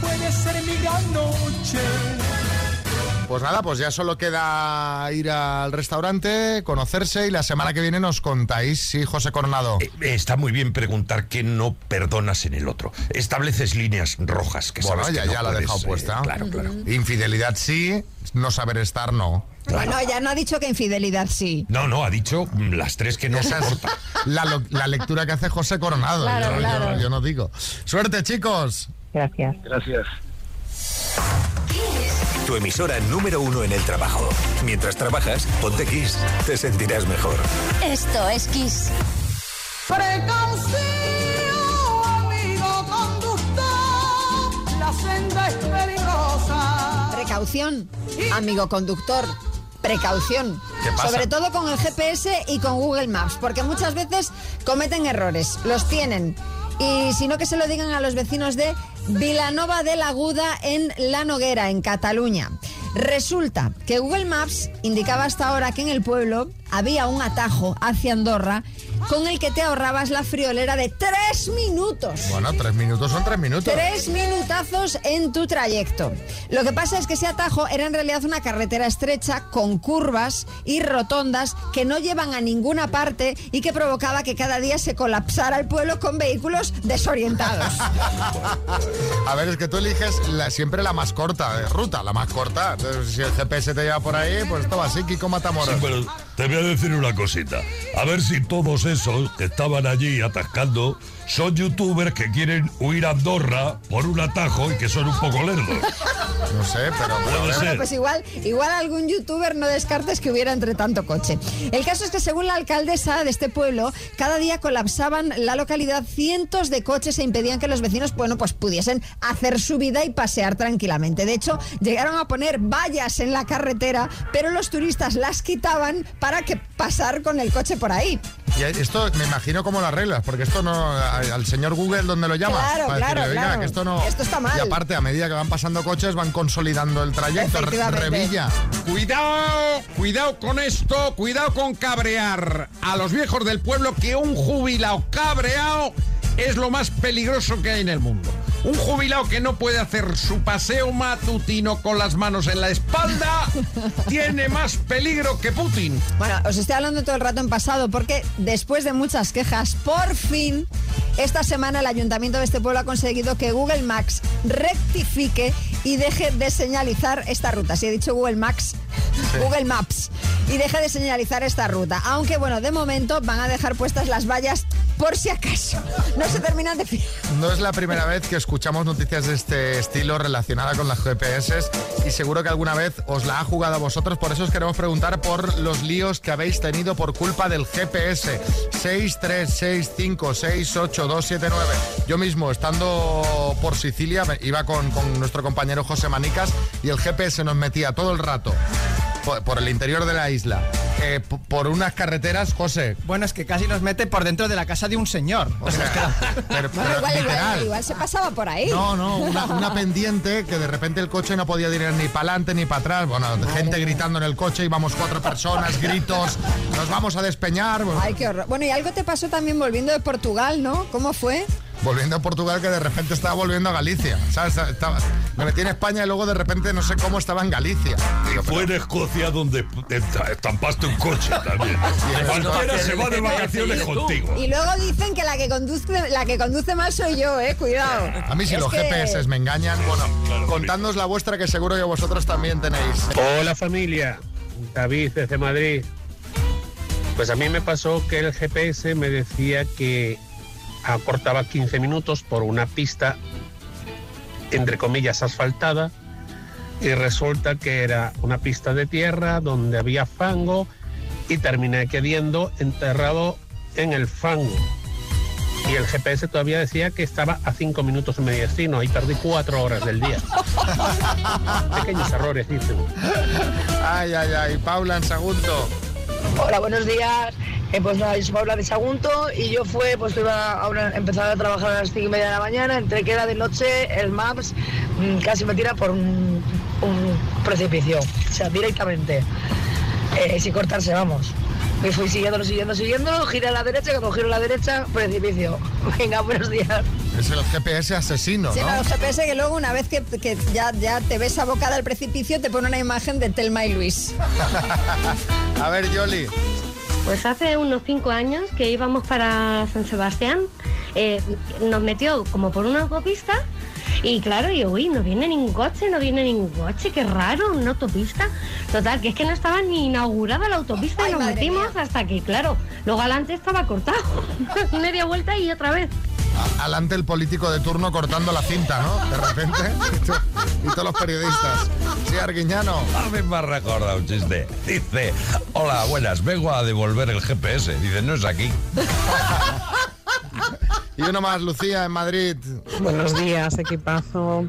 Puede ser mi gran noche. Pues nada, pues ya solo queda ir al restaurante, conocerse y la semana que viene nos contáis, sí, José Coronado. Eh, Está muy bien preguntar qué no perdonas en el otro. Estableces líneas rojas que Bueno, sabes ya, que no ya la he dejado eh, puesta. claro, claro. Infidelidad sí, no saber estar no. Bueno, ya no ha dicho que infidelidad sí. No, no, ha dicho mm, las tres que no soporta. la, la lectura que hace José Coronado. Claro, yo, yo- claro. yo no digo. Suerte, chicos. Gracias. Gracias. Tu emisora número uno en el trabajo. Mientras trabajas, ponte Kiss. Te sentirás mejor. Esto es Kiss. Precaución, amigo conductor, la senda es peligrosa. Precaución, amigo conductor. Precaución. Sobre todo con el GPS y con Google Maps, porque muchas veces cometen errores, los tienen. Y si no, que se lo digan a los vecinos de Vilanova de la Aguda en La Noguera, en Cataluña. Resulta que Google Maps indicaba hasta ahora que en el pueblo había un atajo hacia Andorra con el que te ahorrabas la friolera de tres minutos. Bueno, tres minutos son tres minutos. Tres minutazos en tu trayecto. Lo que pasa es que ese atajo era en realidad una carretera estrecha con curvas y rotondas que no llevan a ninguna parte y que provocaba que cada día se colapsara el pueblo con vehículos desorientados. A ver, es que tú eliges la- siempre la más corta de ruta, la más corta. Si el GPS te lleva por ahí, pues esto va así, Kiko Matamoros. Sí, te voy a decir una cosita. A ver si todos esos que estaban allí atascando son youtubers que quieren huir a Andorra por un atajo y que son un poco lerdos. No sé, pero Puede Bueno, ser. pues igual, igual algún youtuber no descartes que hubiera entre tanto coche. El caso es que según la alcaldesa de este pueblo, cada día colapsaban la localidad cientos de coches e impedían que los vecinos, bueno, pues pudiesen hacer su vida y pasear tranquilamente. De hecho, llegaron a poner vallas en la carretera, pero los turistas las quitaban para que pasar con el coche por ahí. Y esto me imagino cómo lo arreglas, porque esto no. Al señor Google, ¿dónde lo llamas? Claro, Para claro, decirle, "Oiga, claro. que esto no. Esto está mal. Y aparte, a medida que van pasando coches, van consolidando el trayecto. Revilla. Cuidado, cuidado con esto, cuidado con cabrear a los viejos del pueblo que un jubilado cabreado es lo más peligroso que hay en el mundo. Un jubilado que no puede hacer su paseo matutino con las manos en la espalda tiene más peligro que Putin. Bueno, os estoy hablando todo el rato en pasado porque después de muchas quejas, por fin, esta semana el ayuntamiento de este pueblo ha conseguido que Google Maps rectifique y deje de señalizar esta ruta. Si he dicho Google Maps, Google Maps, y deje de señalizar esta ruta. Aunque bueno, de momento van a dejar puestas las vallas por si acaso. No se terminan de fiar. No es la primera vez que escuchamos noticias de este estilo relacionada con las GPS y seguro que alguna vez os la ha jugado a vosotros. Por eso os queremos preguntar por los líos que habéis tenido por culpa del GPS. 636568279. Yo mismo, estando por Sicilia, iba con, con nuestro compañero José Manicas y el GPS nos metía todo el rato por, por el interior de la isla. eh, por unas carreteras, José. Bueno, es que casi nos mete por dentro de la casa de un señor. O sea, Pero, Bueno, pero igual, igual, literal. igual se pasaba por ahí. No, no, una, una pendiente que de repente el coche no podía ir ni para adelante ni para atrás. Bueno, gente gritando en el coche, íbamos cuatro personas, gritos, nos vamos a despeñar. Bueno, Ay, qué horror. Bueno, y algo te pasó también volviendo de Portugal, ¿no? ¿Cómo fue? Volviendo a Portugal que de repente estaba volviendo a Galicia. ¿sabes? Estaba- me metí en España y luego de repente no sé cómo estaba en Galicia. Digo, Fue en Escocia donde te estampaste un coche también. Cualquiera se va de vacaciones contigo. Y luego dicen que la que conduce, la que conduce mal soy yo, eh, cuidado. A mí si Es los que- GPS me engañan, bueno, contadnos la vuestra que seguro que vosotros también tenéis. Hola familia, David desde Madrid. Pues a mí me pasó que el GPS me decía que acortaba 15 minutos por una pista, entre comillas, asfaltada, y resulta que era una pista de tierra donde había fango y terminé quedando enterrado en el fango. Y el GPS todavía decía que estaba a 5 minutos de mi destino, ahí perdí 4 horas del día. Pequeños errores, dicen. Ay, ay, ay, Paula en Sagunto. Hola, buenos días. Eh, pues nada, yo soy Paula de Sagunto y yo fue, pues iba a empezar a trabajar a las 5 y media de la mañana, entre que era de noche, el Maps mm, casi me tira por un, un precipicio, o sea, directamente, Eh, sin cortarse, vamos. Me fui siguiéndolo, siguiendo, siguiéndolo, giré a la derecha, cuando giro a la derecha, precipicio. Venga, buenos días. Es el GPS asesino, Sí, ¿no? no, los GPS que luego una vez que, que ya, ya te ves abocada al precipicio te pone una imagen de Telma y Luis. A ver, Yoli. Pues hace unos cinco años que íbamos para San Sebastián, eh, nos metió como por una autopista y claro, yo, uy, no viene ningún coche, no viene ningún coche, qué raro, una autopista. Total, que es que no estaba ni inaugurada la autopista y nos metimos hasta que, claro, luego adelante estaba cortado. Media vuelta y otra vez. Alante el político de turno cortando la cinta, ¿no? De repente. y todos los periodistas. Sí, Arguiñano. A mí me ha recordado un chiste. Dice, hola, buenas, vengo a devolver el GPS. Dice, no es aquí. Y uno más, Lucía, en Madrid. Buenos días, equipazo.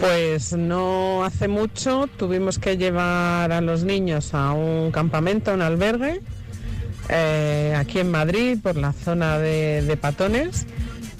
Pues no hace mucho tuvimos que llevar a los niños a un campamento, a un albergue, eh, aquí en Madrid, por la zona de, de Patones.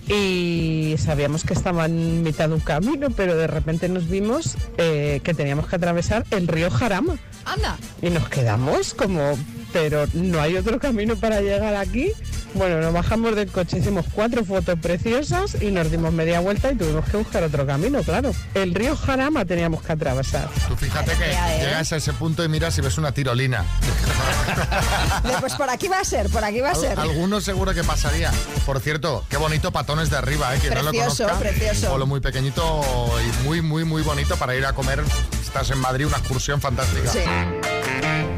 Y sabíamos que estaba en mitad de un camino, pero de repente nos vimos eh, que teníamos que atravesar el río Jarama. Anda. Y nos quedamos como, pero no hay otro camino para llegar aquí. Bueno, nos bajamos del coche, hicimos cuatro fotos preciosas y nos dimos media vuelta y tuvimos que buscar otro camino, claro. El río Jarama teníamos que atravesar. Tú fíjate que llegas a ese punto y miras y ves una tirolina. Pues por aquí va a ser, por aquí va a ser. Al- Alguno seguro que pasaría. Por cierto, qué bonito Patones de arriba, ¿eh? Quien no Precioso, lo conozca. precioso. Un pueblo muy pequeñito y muy, muy, muy bonito para ir a comer. Estás en Madrid, una excursión fantástica. Sí.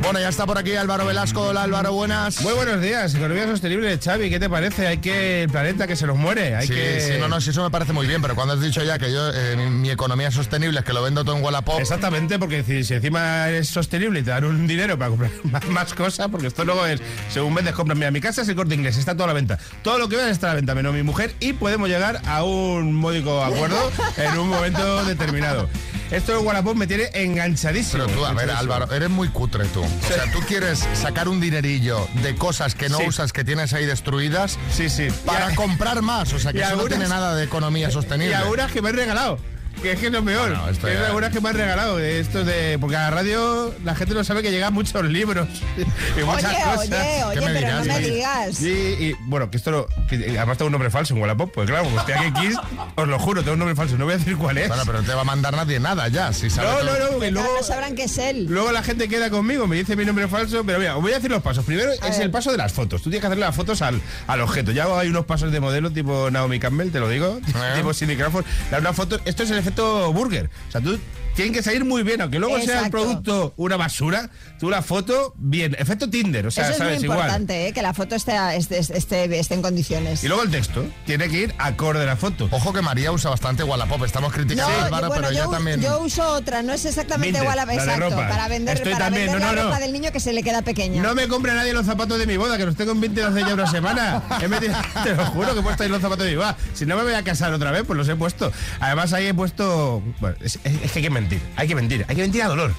Bueno, ya está por aquí Álvaro Velasco. Hola Álvaro, buenas. Muy buenos días, economía sostenible, Xavi, ¿qué te parece? Hay que el planeta que se nos muere, hay sí, que sí, no, no, sí, eso me parece muy bien, pero cuando has dicho ya que yo, eh, mi, economía sostenible es que lo vendo todo en Wallapop. Exactamente, porque si, si encima eres sostenible y te dan un dinero para comprar más, más cosas, porque esto luego es, según vendes, compras. Mira, mi casa es el corte inglés, está toda a la venta. Todo lo que veas está a la venta, menos mi mujer, y podemos llegar a un módico acuerdo en un momento determinado. Esto de Wallapop me tiene enganchadísimo. Pero tú, a ver. Álvaro, eres muy cutre tú. O sea, tú quieres sacar un dinerillo de cosas que no Sí. usas, que tienes ahí destruidas. Sí, sí. Para a- comprar más. O sea, que eso no tiene nada de economía sostenible. Y algunas que me han regalado. Que es que es lo peor. Bueno, esto es algunas que me han regalado. de Esto de. Porque a la radio la gente no sabe que llegan muchos libros y muchas Oye, cosas. oye, oye, ¿Qué pero no me digas. Y bueno, que esto lo. que además tengo un nombre falso en Wallapop. Pues claro, como estoy aquí en Kiss, os lo juro, tengo un nombre falso. No voy a decir cuál es. Bueno, pero no te va a mandar nadie nada ya. Si sabe No, todo. no, no, luego, no sabrán que es él. luego la gente queda conmigo, me dice mi nombre falso, pero mira, os voy a decir los pasos. Primero es ver. el paso de las fotos. Tú tienes que hacerle las fotos al, al objeto. Ya hay unos pasos de modelo tipo Naomi Campbell, te lo digo, tipo Cindy Crawford. Dar una foto, esto es el efecto burger. O sea, tú tienen que salir muy bien, aunque luego sea el Exacto. producto una basura, tú la foto bien, efecto Tinder, o sea, Eso es sabes muy igual. importante, ¿eh? que la foto esté, esté, esté, esté en condiciones. Y luego el texto, tiene que ir acorde a la foto. Ojo que María usa bastante Wallapop. Estamos No, criticando a yo, Álvaro, bueno, pero yo, ella también. yo uso otra, no es exactamente a la de exacto, ropa. para vender, Estoy para también, vender no, la no, no. ropa del niño que se le queda pequeña. No me compra nadie los zapatos de mi boda, que los tengo en 20 hace ya una semana. He metido- te lo juro que he puesto ahí los zapatos de mi boda. Si no me voy a casar otra vez, pues los he puesto. Además ahí he puesto... Bueno, es, es- es que hay que mentir, hay que mentir, hay que mentir a dolor.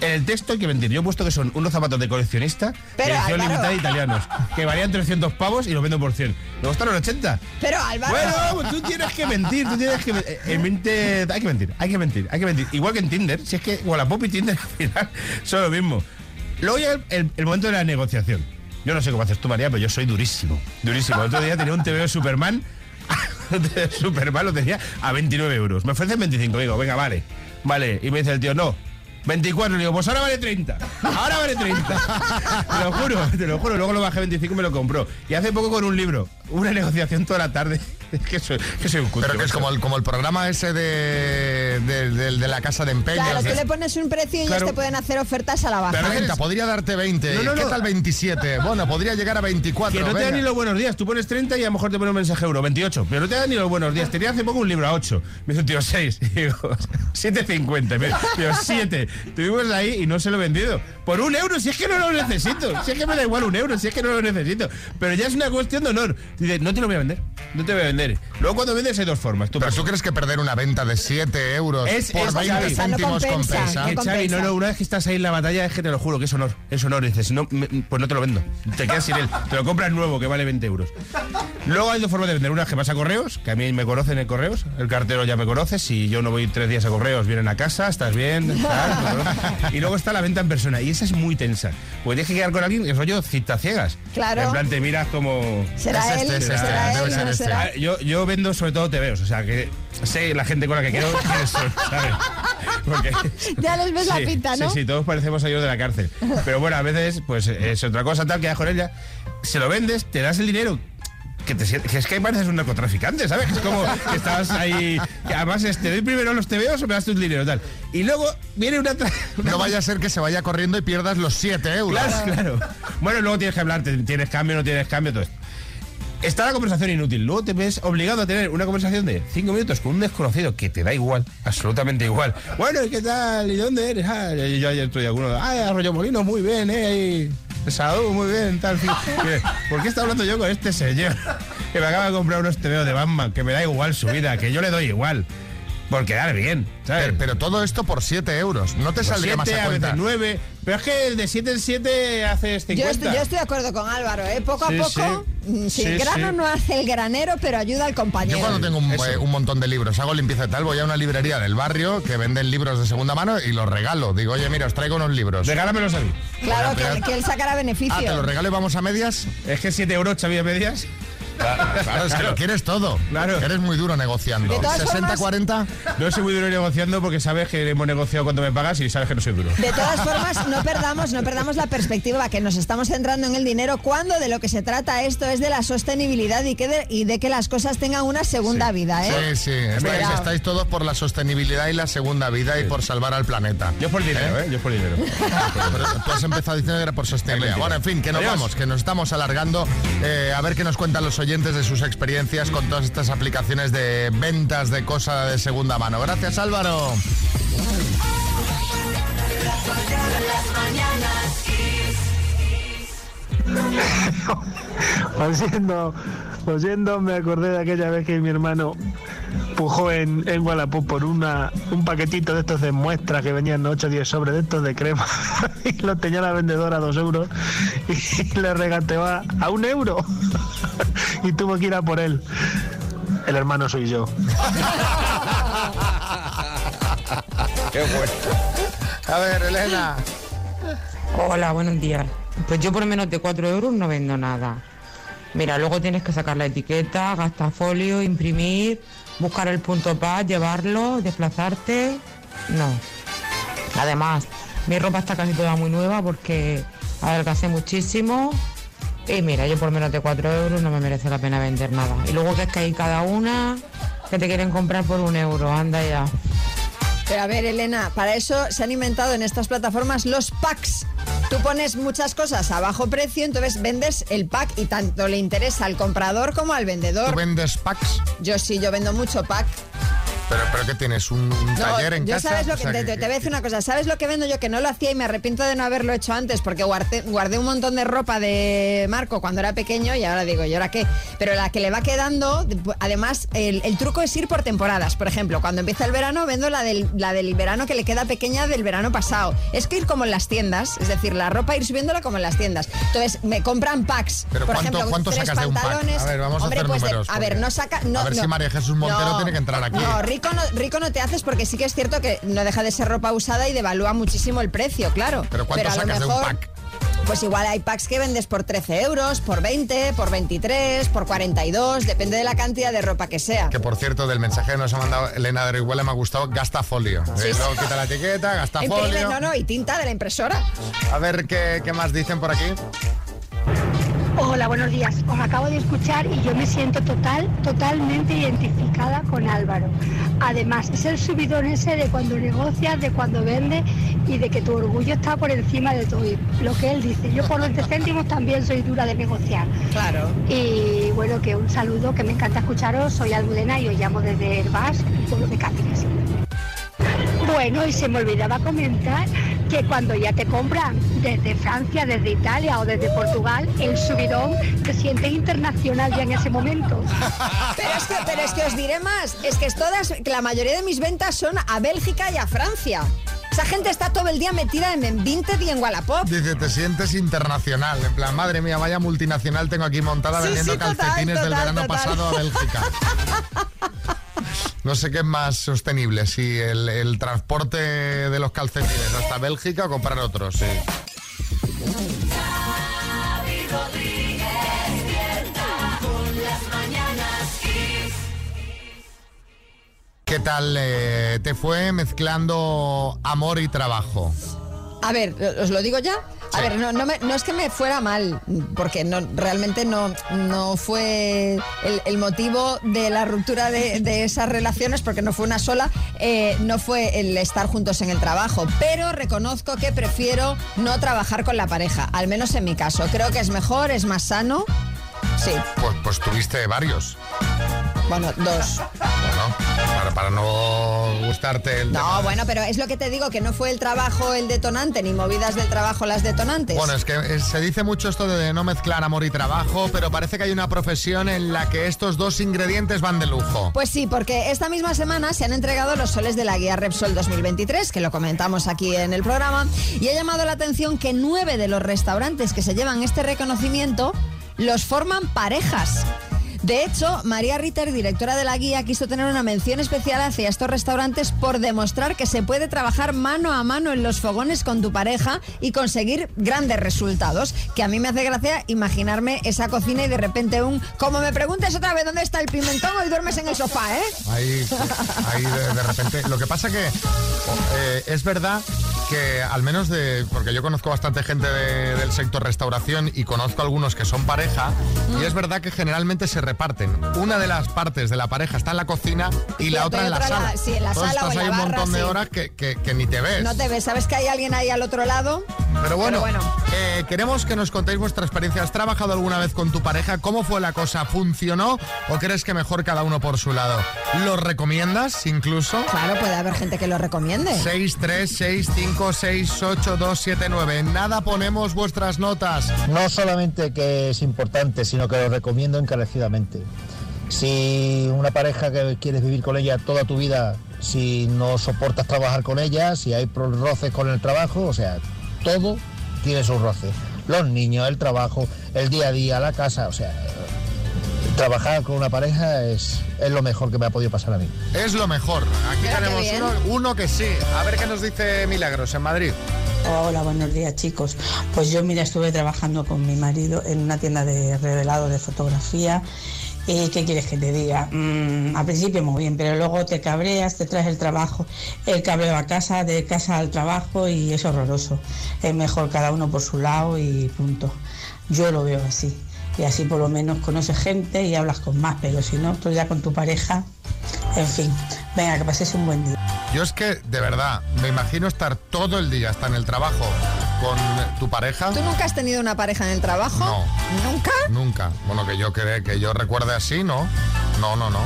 En el texto hay que mentir. Yo he puesto que son unos zapatos de coleccionista, Pero, edición Álvaro. limitada italianos, que valían 300 pavos y los vendo por 100. Luego están los 80. Pero Álvaro. Bueno, pues tú tienes que mentir, tú tienes que eh, en mente hay que mentir, hay que mentir, hay que mentir. Igual que en Tinder, si es que Wallapop y Tinder al final son lo mismo. Luego llega el, el- el momento de la negociación. Yo no sé cómo haces tú, María, pero yo soy durísimo, durísimo. El otro día tenía un TV de Superman, un TV de Superman lo tenía a 29 euros. Me ofrecen 25, digo, venga, vale, vale. Y me dice el tío, no. 24, le digo, pues ahora vale 30. Ahora vale 30. te lo juro, te lo juro. Luego lo bajé a 25 y me lo compró. Y hace poco con un libro, una negociación toda la tarde. Que soy, que soy un cutre. Pero que es como el, como el programa ese de, de, de- de la casa de empeños. Claro, tú de- le pones un precio y ellos Claro. te pueden hacer ofertas a la baja. 30, podría darte 20. No, no, ¿Qué no. tal 27? Bueno, podría llegar a 24. Que no te venga. dan ni los buenos días. Tú pones 30 y a lo mejor te pone un mensaje euro, 28. Pero no te dan ni los buenos días. Tenía hace poco un libro a 8. Me dice un tío 6. Y digo, 7.50. Me Digo, 7. Tuvimos ahí y no se lo he vendido. Por un euro, si es que no lo necesito. Si es que me da igual un euro, si es que no lo necesito. Pero ya es una cuestión de honor. Dice, no te lo voy a vender. No te voy a vender. Luego cuando vendes hay dos formas. Tú Pero tú crees que perder una venta de 7 euros es, por es 20 Xavi. céntimos compensa? Que, Xavi, no, no, una vez que estás ahí en la batalla es que te lo juro que es honor. Es honor. Dices, no, me- pues no te lo vendo. Te quedas sin él. Te lo compras nuevo, que vale 20 euros. Luego hay dos formas de vender. Una es que vas a correos, que a mí me conocen en correos. El cartero ya me conoce. Si yo no voy tres días a correos, vienen a casa, estás bien. y luego está la venta en persona. Y esa es muy tensa. Porque tienes que quedar con alguien, que rollo cita ciegas. Claro. En plan, te miras como. ¿Será Es él? este, es ¿Será este, él? debe ser ¿No este. será? Ah, Yo, yo vendo sobre todo TVOs, o sea que sé la gente con la que quiero son, ¿sabes? Porque, Ya les ves la pinta, ¿no? Sí, sí, todos parecemos ellos de la cárcel. Pero bueno, a veces, pues es otra cosa tal, quedas con ella, se lo vendes, te das el dinero. Que, te, que es que pareces un narcotraficante, ¿sabes? Que es como que estás ahí. Que además, es, te doy primero los TVOs o me das tu dinero, tal. Y luego viene una. No vaya a ser que se vaya corriendo y pierdas los 7 euros. Claro, claro. Bueno, luego tienes que hablar, te- tienes cambio, no tienes cambio, todo esto. Está la conversación inútil. Luego te ves obligado a tener una conversación de cinco minutos con un desconocido que te da igual, absolutamente igual. Bueno, ¿y qué tal? ¿Y dónde eres? Ah, y yo ayer estoy alguno. Ah, Arroyo Molino, muy bien, ¿eh? Salud, muy bien, tal. ¿Por qué está hablando yo con este señor? Que me acaba de comprar unos TVO de Batman, que me da igual su vida, que yo le doy igual. Por quedar bien, ¿sabes? Pero, pero todo esto por 7 euros. No te Por saldría más siete, a a veces cuenta. nueve. Pero es que de 7 en 7 haces 50. Yo estoy, yo estoy de acuerdo con Álvaro, ¿eh? Poco a poco, sí. mm, sin Sí, grano sí. no hace el granero, pero ayuda al compañero. Yo cuando tengo un, eh, un montón de libros, hago limpieza y tal, voy a una librería del barrio que venden libros de segunda mano y los regalo. Digo, oye, mira, os traigo unos libros. Regálamelos a mí. Claro, que, que él sacará beneficio. Ah, te los regalo y vamos a medias. Es que 7 euros, Xavi, a medias. Claro, es que lo quieres todo. Claro. Eres muy duro negociando. De todas 60-40. No soy muy duro negociando porque sabes que hemos negociado cuánto me pagas y sabes que no soy duro. De todas formas, no perdamos, no perdamos la perspectiva que nos estamos centrando en el dinero cuando de lo que se trata esto es de la sostenibilidad y, que de, y de que las cosas tengan una segunda vida, ¿eh? Sí, sí, estáis, estáis todos por la sostenibilidad y la segunda vida y por salvar al planeta. Yo por dinero, ¿eh? Yo por dinero. Pero tú has empezado diciendo que era por sostenibilidad. Bueno, en fin, que nos Adiós. vamos, que nos estamos alargando. Eh, a ver qué nos cuentan los oyentes de sus experiencias con todas estas aplicaciones de ventas de cosas de segunda mano. Gracias, Álvaro. Oyendo, oyendo, me acordé de aquella vez que mi hermano pujó en, en Wallapop por una, un paquetito de estos de muestras que venían 8 o 10 sobres de estos de crema y lo tenía la vendedora a 2 euros y le regateó a un euro y tuvo que ir a por él. El hermano soy yo. Qué bueno. A ver, Elena. Hola, buenos días. Pues yo por menos de 4 euros no vendo nada. Mira, luego tienes que sacar la etiqueta, gastar folio, imprimir, buscar el punto paz, llevarlo, desplazarte. No. Además, mi ropa está casi toda muy nueva porque adelgacé muchísimo. Y mira, yo por menos de 4 euros no me merece la pena vender nada. Y luego que es que hay cada una que te quieren comprar por un euro, anda ya. Pero a ver, Elena, para eso se han inventado en estas plataformas los packs. Tú pones muchas cosas a bajo precio, entonces vendes el pack y tanto le interesa al comprador como al vendedor. ¿Tú vendes packs? Yo sí, yo vendo mucho pack. ¿Pero, pero qué tienes? ¿Un, un No, taller en yo casa? sabes lo O que te, te- te voy a decir una cosa, ¿sabes lo que vendo yo que no lo hacía y me arrepiento de no haberlo hecho antes porque guardé, guardé un montón de ropa de Marco cuando era pequeño y ahora digo, ¿y ahora qué? Pero la que le va quedando, además, el, el truco es ir por temporadas. Por ejemplo, cuando empieza el verano vendo la del, la del verano que le queda pequeña del verano pasado. Es que ir como en las tiendas, es decir, la ropa ir subiéndola como en las tiendas. Entonces, me compran packs. Pero por ¿cuánto- ejemplo, cuánto tres sacas de un pack? pantalones. A ver, vamos a hacer pues de- a ver, no saca... No, a ver no. si María Jesús Montero No, tiene que entrar aquí. No, rico no, rico no te haces porque sí que es cierto que no deja de ser ropa usada y devalúa muchísimo el precio, claro. Pero ¿cuánto a lo sacas de un mejor, pack? Pues igual hay packs que vendes por 13 euros, por 20, por 23, por 42, depende de la cantidad de ropa que sea. Que por cierto, del mensaje que nos ha mandado Elena de Orihuela me ha gustado, gasta folio. Sí, Eh, luego quita la etiqueta, gasta Imprime, folio. no, no, y tinta de la impresora. A ver qué, qué más dicen por aquí. Hola, buenos días. Os acabo de escuchar y yo me siento total, totalmente identificada con Álvaro. Además, es el subidón ese de cuando negocias, de cuando vendes y de que tu orgullo está por encima de todo. Lo que él dice, yo por 20 céntimos también soy dura de negociar. Claro. Y bueno, que un saludo, que me encanta escucharos. Soy Almudena y os llamo desde Herbás, pueblo de Cáceres. Bueno, y se me olvidaba comentar que cuando ya te compran desde Francia, desde Italia o desde Portugal, el subidón te sientes internacional ya en ese momento. Pero es que, pero es que os diré más, es que es todas, que la mayoría de mis ventas son a Bélgica y a Francia. Esa gente está todo el día metida en, Vinted y en Wallapop. Dice, te sientes internacional. En plan, madre mía, vaya multinacional tengo aquí montada Sí, vendiendo sí, total, calcetines del total, verano total. pasado a Bélgica. No sé qué es más sostenible, si el, transporte de los calcetines hasta Bélgica o comprar otros. Sí. ¿Qué tal eh, te fue mezclando amor y trabajo? A ver, ¿os lo digo ya? A ver, no, no, me- no es que me fuera mal, porque no, realmente no, no fue el, el motivo de la ruptura de, de esas relaciones, porque no fue una sola, eh, no fue el estar juntos en el trabajo, pero reconozco que prefiero no trabajar con la pareja, al menos en mi caso. Creo que es mejor, es más sano. Sí, Pues, pues tuviste varios. Bueno, dos. Bueno, para, para no gustarte el No, tema. bueno, pero es lo que te digo, que no fue el trabajo el detonante, ni movidas del trabajo las detonantes. Bueno, es que eh, se dice mucho esto de no mezclar amor y trabajo, pero parece que hay una profesión en la que estos dos ingredientes van de lujo. Pues sí, porque esta misma semana se han entregado los soles de la guía Repsol 2023, que lo comentamos aquí en el programa, y ha llamado la atención que nueve de los restaurantes que se llevan este reconocimiento los forman parejas. De hecho, María Ritter, directora de la guía, quiso tener una mención especial hacia estos restaurantes por demostrar que se puede trabajar mano a mano en los fogones con tu pareja y conseguir grandes resultados. Que a mí me hace gracia imaginarme esa cocina y de repente un, como me preguntes otra vez dónde está el pimentón, hoy duermes en el sofá, ¿eh? Ahí, de, repente. Lo que pasa que eh, es verdad que al menos de. Porque yo conozco bastante gente de- del sector restauración y conozco algunos que son pareja. Y es verdad que generalmente se reparten. Una de las partes de la pareja está en la cocina y la otra en la sala. la- sí, en la Entonces sala o en ahí un montón de horas que, que- que ni te ves. No te ves, ¿sabes que hay alguien ahí al otro lado? Pero bueno, Pero bueno. eh, queremos que nos contéis vuestra experiencia. ¿Has trabajado alguna vez con tu pareja? ¿Cómo fue la cosa? ¿Funcionó? ¿O crees que mejor cada uno por su lado? ¿Lo recomiendas incluso? Claro, puede haber gente que lo recomiende. 6, 3, 6, 5, 6, 8, 2, 7, 9. Nada ponemos vuestras notas. No solamente que es importante, sino que lo recomiendo encarecidamente. Si una pareja que quieres vivir con ella toda tu vida, si no soportas trabajar con ella, si hay roces con el trabajo, o sea, todo tiene sus roces. Los niños, el trabajo, el día a día, la casa, o sea, trabajar con una pareja es, es lo mejor que me ha podido pasar a mí. Es lo mejor. Aquí tenemos uno, uno que sí. A ver qué nos dice Milagros en Madrid. Hola, buenos días chicos. Pues yo mira, estuve trabajando con mi marido en una tienda de revelado de fotografía. ¿Y qué quieres que te diga? Mm, al principio muy bien, pero luego te cabreas, te traes el trabajo, el cabreo a casa, de casa al trabajo y es horroroso. Es mejor cada uno por su lado y punto. Yo lo veo así. Y así por lo menos conoces gente y hablas con más, pero si no, tú ya con tu pareja, en fin. Venga, que paséis un buen día. Yo es que, de verdad, me imagino estar todo el día hasta en el trabajo con tu pareja. ¿Tú nunca has tenido una pareja en el trabajo? No. ¿Nunca? Nunca. Bueno, que yo cree, que yo recuerde así, ¿no? No, no, no.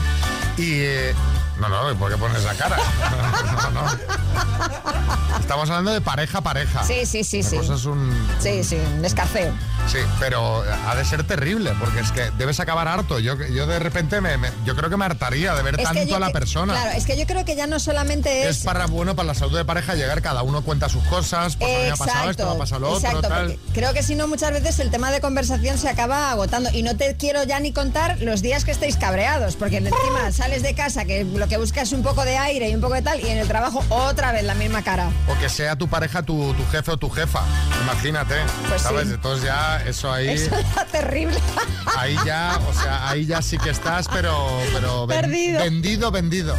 Y eh, no, no, ¿y ¿por qué pones esa cara? No, no. Estamos hablando de pareja pareja. Sí, sí, sí, Una sí. cosa es un Sí, sí, un escarceo. Sí, pero ha de ser terrible, porque es que debes acabar harto. Yo, yo de repente me, me- yo creo que me hartaría de ver Es tanto a la que- persona. Claro, es que yo creo que ya no solamente es... es para bueno para la salud de pareja llegar, cada uno cuenta sus cosas, pues a mí me ha pasado esto, me ha pasado lo otro, exacto, tal. porque creo que si no muchas veces el tema de conversación se acaba agotando y no te quiero ya ni contar los días que estéis cabreados, porque encima sales de casa que lo que buscas es un poco de aire y un poco de tal y en el trabajo otra vez la misma cara. O que sea tu pareja tu, tu jefe o tu jefa. Imagínate. Pues ¿Sabes? sí. Entonces ya eso ahí. Eso era terrible. Ahí ya, o sea, ahí ya sí que estás, pero, pero ven- Perdido. vendido, vendido.